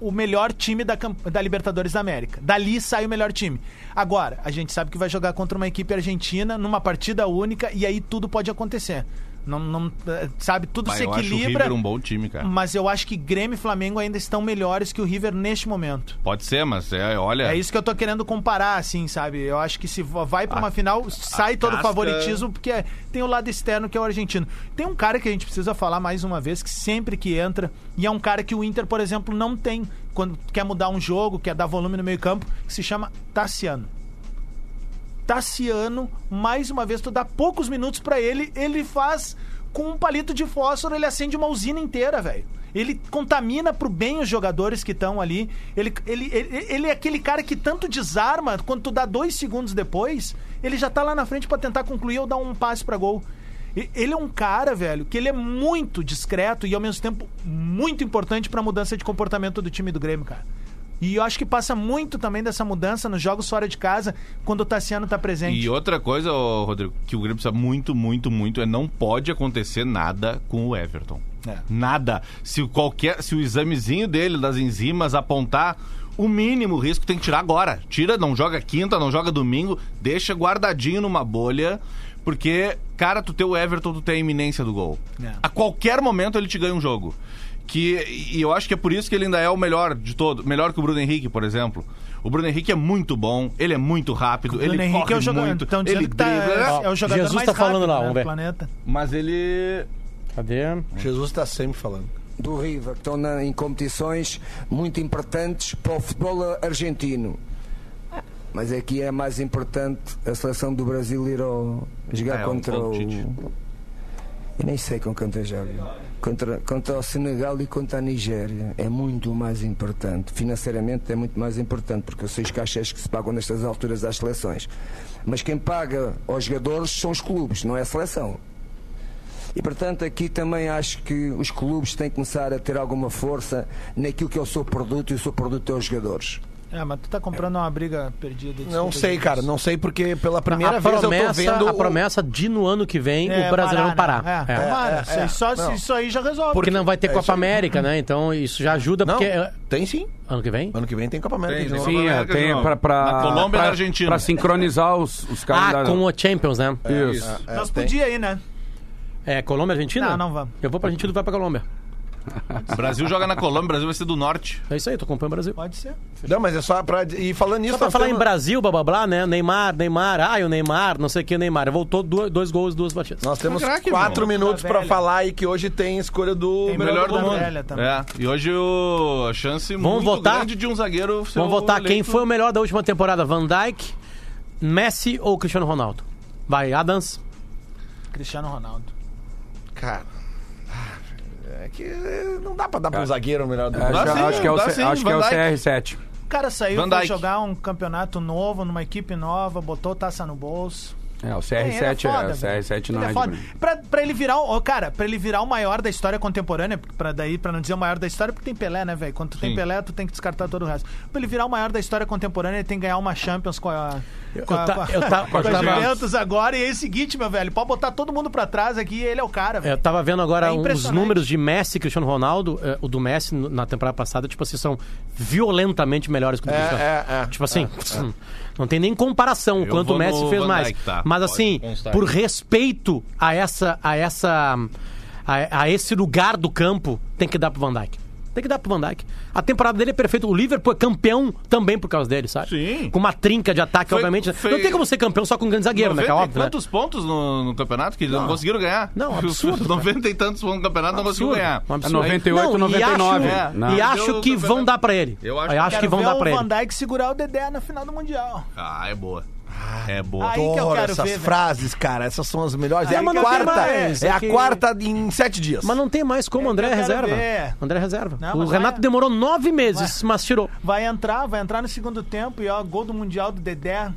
S3: o melhor time da, da Libertadores da América. Dali sai o melhor time. Agora, a gente sabe que vai jogar contra uma equipe argentina numa partida única e aí tudo pode acontecer. Não, não, sabe, tudo
S4: Bah,
S3: se
S4: eu acho o
S3: equilibra.
S4: River um bom time, cara.
S3: Mas eu acho que Grêmio e Flamengo ainda estão melhores que o River neste momento.
S4: Pode ser, mas é, olha.
S3: É isso que eu tô querendo comparar, assim, sabe? Eu acho que se vai pra uma final, sai todo o
S4: casca-
S3: favoritismo, porque é- tem o lado externo que é o argentino. Tem um cara que a gente precisa falar mais uma vez, que sempre que entra, e é um cara que o Inter, por exemplo, não tem quando quer mudar um jogo, quer dar volume no meio-campo, que se chama Tassiano. Tassiano, mais uma vez, tu dá poucos minutos pra ele, ele faz com um palito de fósforo, ele acende uma usina inteira, velho. Ele contamina pro bem os jogadores que estão ali. Ele, ele, ele, ele é aquele cara que tanto desarma, quando tu dá dois segundos depois, ele já tá lá na frente pra tentar concluir ou dar um passe pra gol. Ele é um cara, velho, que ele é muito discreto e ao mesmo tempo muito importante pra mudança de comportamento do time do Grêmio, cara. E eu acho que passa muito também dessa mudança nos jogos fora de casa, quando o Tassiano tá presente.
S4: E outra coisa, Rodrigo, que o Grêmio precisa muito, muito, muito é não pode acontecer nada com o Everton.
S3: É.
S4: Nada. Se o qualquer, se o examezinho dele das enzimas apontar o mínimo risco tem que tirar agora. Tira, não joga quinta, não joga domingo, deixa guardadinho numa bolha, porque cara, tu tem o Everton, tu tem a iminência do gol.
S3: É.
S4: A qualquer momento ele te ganha um jogo. Que, e eu acho que é por isso que ele ainda é o melhor de todo. Melhor que o Bruno Henrique, por exemplo. O Bruno Henrique é muito bom, ele é muito rápido,
S3: O
S4: ele
S3: Bruno Henrique
S4: corre
S3: é o jogador.
S4: muito,
S3: dizendo
S4: ele
S3: que tá,
S4: dribla,
S3: é o jogador
S1: Jesus
S3: mais
S1: tá falando
S3: rápido,
S1: lá,
S3: né,
S1: vamos
S3: do
S1: ver.
S3: planeta.
S4: mas ele
S1: Cadê?
S5: Jesus tá sempre falando.
S8: do River, que estão na- em competições muito importantes para o futebol argentino. Mas aqui é mais importante a seleção do Brasil ir ao, jogar
S4: é um
S8: contra o.
S4: Tite.
S8: Eu nem sei com quem joga. Contra, contra o Senegal e contra a Nigéria. É muito mais importante. Financeiramente é muito mais importante, porque eu sei os cachês que se pagam nestas alturas às seleções. Mas quem paga aos jogadores são os clubes, não é a seleção. E portanto aqui também acho que os clubes têm que começar a ter alguma força naquilo que é o seu produto e o seu produto é os jogadores.
S3: É, mas tu tá comprando uma briga perdida.
S5: Não sei, cara. Não sei porque pela primeira
S1: a
S5: vez eu tô
S1: promessa,
S5: vendo.
S1: a promessa de no ano que vem
S3: É,
S1: o brasileiro parar.
S3: né? É,
S1: É.
S3: tomara.
S5: É,
S3: Isso aí
S5: é,
S3: só,
S5: não.
S3: isso aí já resolve.
S1: Porque não vai ter
S5: É
S1: Copa. América, né? Então isso já ajuda,
S5: Não,
S1: porque.
S5: tem sim.
S1: Ano que vem?
S5: Ano que vem tem Copa América.
S4: Tem,
S5: de
S4: tem
S5: novo.
S4: Copa
S6: Sim, é,
S4: América de
S6: tem
S4: novo.
S6: pra, pra,
S4: Na Colômbia e na Argentina.
S6: Pra sincronizar os, os
S1: Ah,
S6: calendários.
S1: com o Champions, né?
S6: Isso.
S5: É,
S3: Nós podia ir, né?
S1: É, Colômbia, Argentina?
S3: Não, não vamos.
S1: Eu vou pra Argentina e tu vai pra Colômbia.
S4: O Brasil joga na Colômbia, o Brasil vai ser do norte.
S1: É isso aí, tô acompanhando o Brasil.
S3: Pode ser.
S5: Não, mas é só pra. E falando nisso.
S1: Só pra falar em
S5: temos-
S1: Brasil, blá blá blá, né? Neymar, Neymar, ai o Neymar, não sei o que, o Neymar. Voltou duas, dois gols, duas batidas.
S5: Nós temos
S7: craque,
S5: quatro
S3: meu.
S5: minutos
S3: Da
S5: pra falar e que hoje tem escolha do
S3: Tem
S5: melhor,
S4: Melhor
S5: do mundo.
S3: velha também.
S4: É, e hoje o, a chance
S1: Vamos
S4: muito
S1: votar?
S4: grande de um zagueiro
S1: Vamos votar quem
S4: eleito.
S1: foi o melhor da última temporada: Van Dijk, Messi ou Cristiano Ronaldo? Vai, Adams.
S3: Cristiano Ronaldo.
S5: Cara. É que não dá pra dar pra um zagueiro o melhor do mundo.
S6: Acho,
S4: Dá sim,
S6: acho que é o,
S4: dá
S6: C-
S4: sim,
S6: acho que é o
S4: Van Dijk.
S6: CR7.
S3: O cara saiu,
S4: Van
S3: foi
S4: Dijk.
S3: jogar um campeonato novo, numa equipe nova, botou taça no bolso.
S6: É, o
S3: É,
S6: CR7
S3: ele é foda,
S6: é, o
S3: velho.
S6: CR7 não
S3: Ele
S6: é,
S3: é
S6: de
S3: foda. Pra, pra ele virar, o- cara, pra ele virar o maior da história contemporânea, pra daí, pra não dizer o maior da história, porque tem Pelé, né, velho? Quando tu tem
S4: Sim.
S3: Pelé, tu tem que descartar todo o resto. Pra ele virar o maior da história contemporânea, ele tem que ganhar uma Champions com a, com a,
S1: ta-
S3: com a-
S1: eu ta- eu tava-
S3: Juventus agora. E é o seguinte, meu velho, pode botar todo mundo pra trás aqui e ele é o cara,
S1: Eu
S3: velho.
S1: tava vendo agora
S3: É
S1: os números de Messi e Cristiano Ronaldo. eh, o do Messi na temporada passada, tipo assim, são violentamente melhores que o do
S5: É,
S1: Cristiano.
S5: é, é.
S1: Tipo assim, não tem nem comparação o
S4: Eu
S1: quanto o Messi fez mais.
S4: Tá.
S1: Mas assim, por respeito a essa a essa a, a esse lugar do campo, tem que dar pro Van Dijk. Tem que dar pro Van Dijk. A temporada dele é perfeita. O Liverpool é campeão também por causa dele, sabe?
S4: Sim.
S1: Com uma trinca de ataque,
S4: Foi-
S1: obviamente.
S4: foi-
S1: Não tem como ser campeão só com um grande zagueiro, né? Que é
S4: 90
S1: óbvio, né?
S4: quantos pontos no, no campeonato que eles não, conseguiram ganhar?
S1: Não, absurdo,
S4: 90 e tantos pontos no campeonato não conseguiram ganhar.
S1: Um absurdo.
S6: 98,
S1: Não,
S6: 99.
S1: E acho,
S6: Não.
S1: e acho que
S4: o
S1: vão dar pra ele.
S4: Eu acho
S1: Eu acho que
S3: Quero
S1: vão dar pra
S3: o
S1: ele.
S3: Van Dijk segurar o Dedé na final do Mundial.
S4: Ah, é boa. É boa.
S3: Aí que eu
S5: Adoro
S3: quero
S5: essas
S3: ver, velho.
S5: frases, cara. Essas são as melhores. É a quarta.
S3: mais,
S5: É
S1: é
S5: a
S1: que-
S5: quarta em sete dias.
S1: Mas não tem mais como,
S3: É
S1: André
S3: eu quero
S1: reserva.
S3: ver.
S1: André reserva.
S3: Não,
S1: o
S3: mas
S1: Renato
S3: vai-
S1: demorou nove meses, mas tirou.
S3: Vai entrar, vai entrar no segundo tempo e ó, gol do Mundial do Dedé.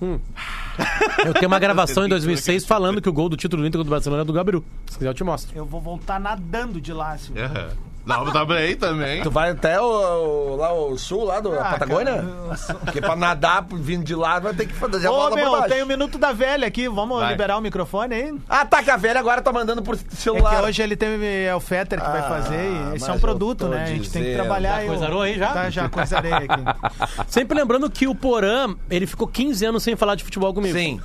S1: Eu tenho uma gravação em 2006 falando que o gol do título do Inter contra o Barcelona é do Gabriel. Se quiser, eu te mostro.
S3: Eu vou voltar nadando de lá, Silvio.
S4: É. Não, tá bem também.
S5: Tu vai até o, o- lá o sul, lá do
S3: Ah,
S5: Patagônia?
S3: cara,
S5: Porque pra nadar vindo de lá vai ter que fazer a
S3: Ô,
S5: volta
S3: meu,
S5: baixo.
S3: tem o minuto da velha aqui. Vamos
S4: Vai.
S3: liberar o microfone aí?
S5: Ah, tá, que a velha agora tá mandando por
S3: É que
S5: celular.
S3: hoje ele tem é o Fetter que vai
S5: Ah,
S3: fazer e
S5: mas
S3: esse é um
S5: eu
S3: produto,
S5: tô
S3: né? A gente tem que
S5: dizendo.
S3: trabalhar
S1: Já coisarou aí, já?
S3: Tá, já coisarei aqui.
S1: Sempre lembrando que o Porã, ele ficou 15 anos sem falar de futebol comigo.
S5: Sim.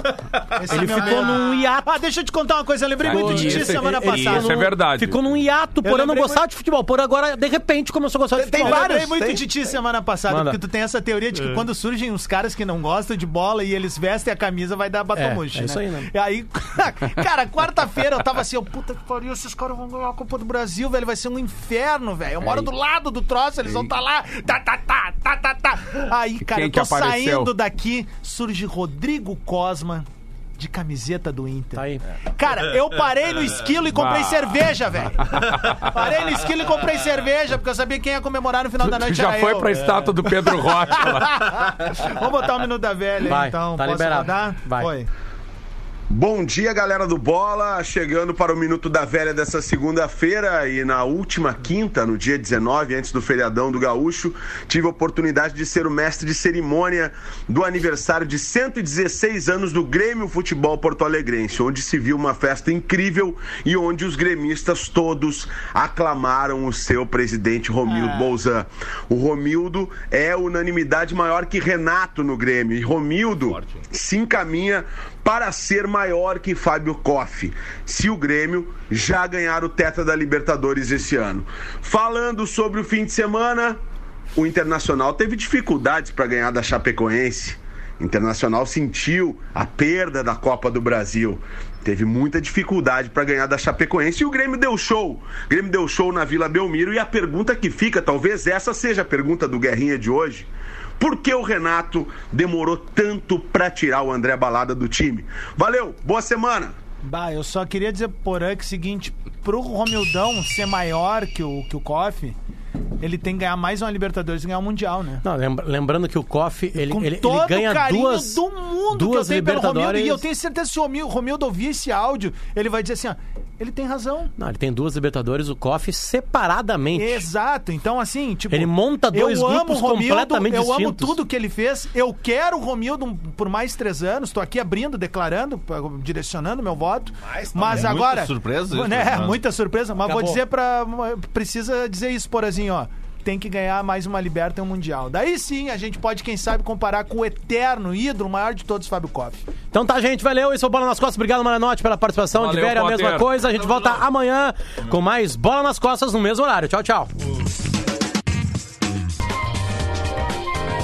S3: Esse
S1: Ele
S3: é meu
S1: ficou
S3: medo.
S1: num hiato.
S3: Ah, deixa eu te contar uma coisa. Eu lembrei muito de ti
S6: Isso-
S3: semana
S6: isso
S3: passada.
S6: é verdade.
S1: Ficou num hiato, o Porã não
S3: lembrei
S1: gostava de futebol. O Porã agora, de repente, começou a gostar de
S5: Tem-
S1: futebol.
S3: Eu
S5: vários,
S3: lembrei muito
S5: tem-
S3: de ti semana passada,
S1: Manda.
S3: porque tu tem essa teoria de que quando surgem uns caras que não gostam de bola e eles vestem a camisa, vai dar batomuxe,
S1: É, é isso
S3: né?
S1: aí, né?
S3: E aí, cara, quarta-feira eu tava assim, eu, puta que pariu, esses caras vão ganhar a Copa do Brasil, velho, vai ser um inferno, velho. Eu moro do lado do troço, eles vão estar lá, tá, tá, tá, tá, tá, tá. Aí, cara,
S6: Quem
S3: eu tô saindo daqui, surge Rodrigo Cosma. De camiseta do Inter.
S1: Tá aí.
S3: Cara, eu parei no esquilo e comprei
S6: Bah.
S3: cerveja, velho. Parei no esquilo e comprei cerveja, porque eu sabia quem ia comemorar no final da
S6: Tu
S3: noite.
S6: já
S3: era
S6: foi
S3: eu.
S6: pra estátua do Pedro Rocha. lá.
S3: Vamos botar o minuto da velha aí,
S1: Vai,
S3: então.
S1: tá
S3: Posso
S1: liberado.
S3: rodar?
S1: Vai.
S3: Foi.
S2: Bom dia, galera do Bola. Chegando para o Minuto da Velha dessa segunda-feira e na última quinta, no dia 19, antes do feriadão do Gaúcho, tive a oportunidade de ser o mestre de cerimônia do aniversário de 116 anos do Grêmio Futebol Porto Alegrense, onde se viu uma festa incrível e onde os gremistas todos aclamaram o seu presidente Romildo Bolzan. O Romildo é unanimidade maior que Renato no Grêmio. E Romildo se encaminha para ser maior que Fábio Koff, se o Grêmio já ganhar o Tetra da Libertadores esse ano. Falando sobre o fim de semana, o Internacional teve dificuldades para ganhar da Chapecoense. O Internacional sentiu a perda da Copa do Brasil. Teve muita dificuldade para ganhar da Chapecoense e o Grêmio deu show. O Grêmio deu show na Vila Belmiro e a pergunta que fica, talvez essa seja a pergunta do Guerrinha de hoje. Por que o Renato demorou tanto para tirar o André Balada do time? Valeu, boa semana!
S3: Bah, eu só queria dizer pro Porã que é o seguinte, pro Romildão ser maior que o, que o Koff, ele tem que ganhar mais uma Libertadores e ganhar um Mundial, né?
S1: Não, lembra- lembrando que o Koff, ele,
S3: Com
S1: ele,
S3: todo
S1: ele ganha
S3: o carinho
S1: duas,
S3: do mundo
S1: duas
S3: que eu tenho pelo Romildo.
S1: Libertadores.
S3: E eu tenho certeza que se o Romildo, Romildo ouvir esse áudio, ele vai dizer assim, ó, ele tem razão.
S1: Não, ele tem duas Libertadores, o Koff separadamente.
S3: Exato. Então, assim, tipo.
S1: Ele monta dois
S3: eu amo
S1: grupos
S3: o Romildo,
S1: completamente
S3: Eu amo
S1: distintos.
S3: tudo que ele fez. Eu quero o Romildo por mais três anos. Tô aqui abrindo, declarando, direcionando meu voto. Mas
S4: Muita
S3: agora.
S4: surpresa isso,
S3: né?
S4: né?
S3: Muita surpresa. Mas vou
S1: Acabou.
S3: dizer pra. Precisa dizer isso, Porazinho, ó. Tem que ganhar mais uma Liberta e um Mundial. Daí sim a gente pode, quem sabe, comparar com o eterno ídolo, o maior de todos, Fábio Koff.
S1: Então tá, gente, valeu. Esse é o Bola nas Costas. Obrigado, Maranote, pela participação.
S6: Valeu,
S1: de velho, a mesma coisa. A gente volta amanhã com mais Bola nas Costas no mesmo horário. Tchau, tchau.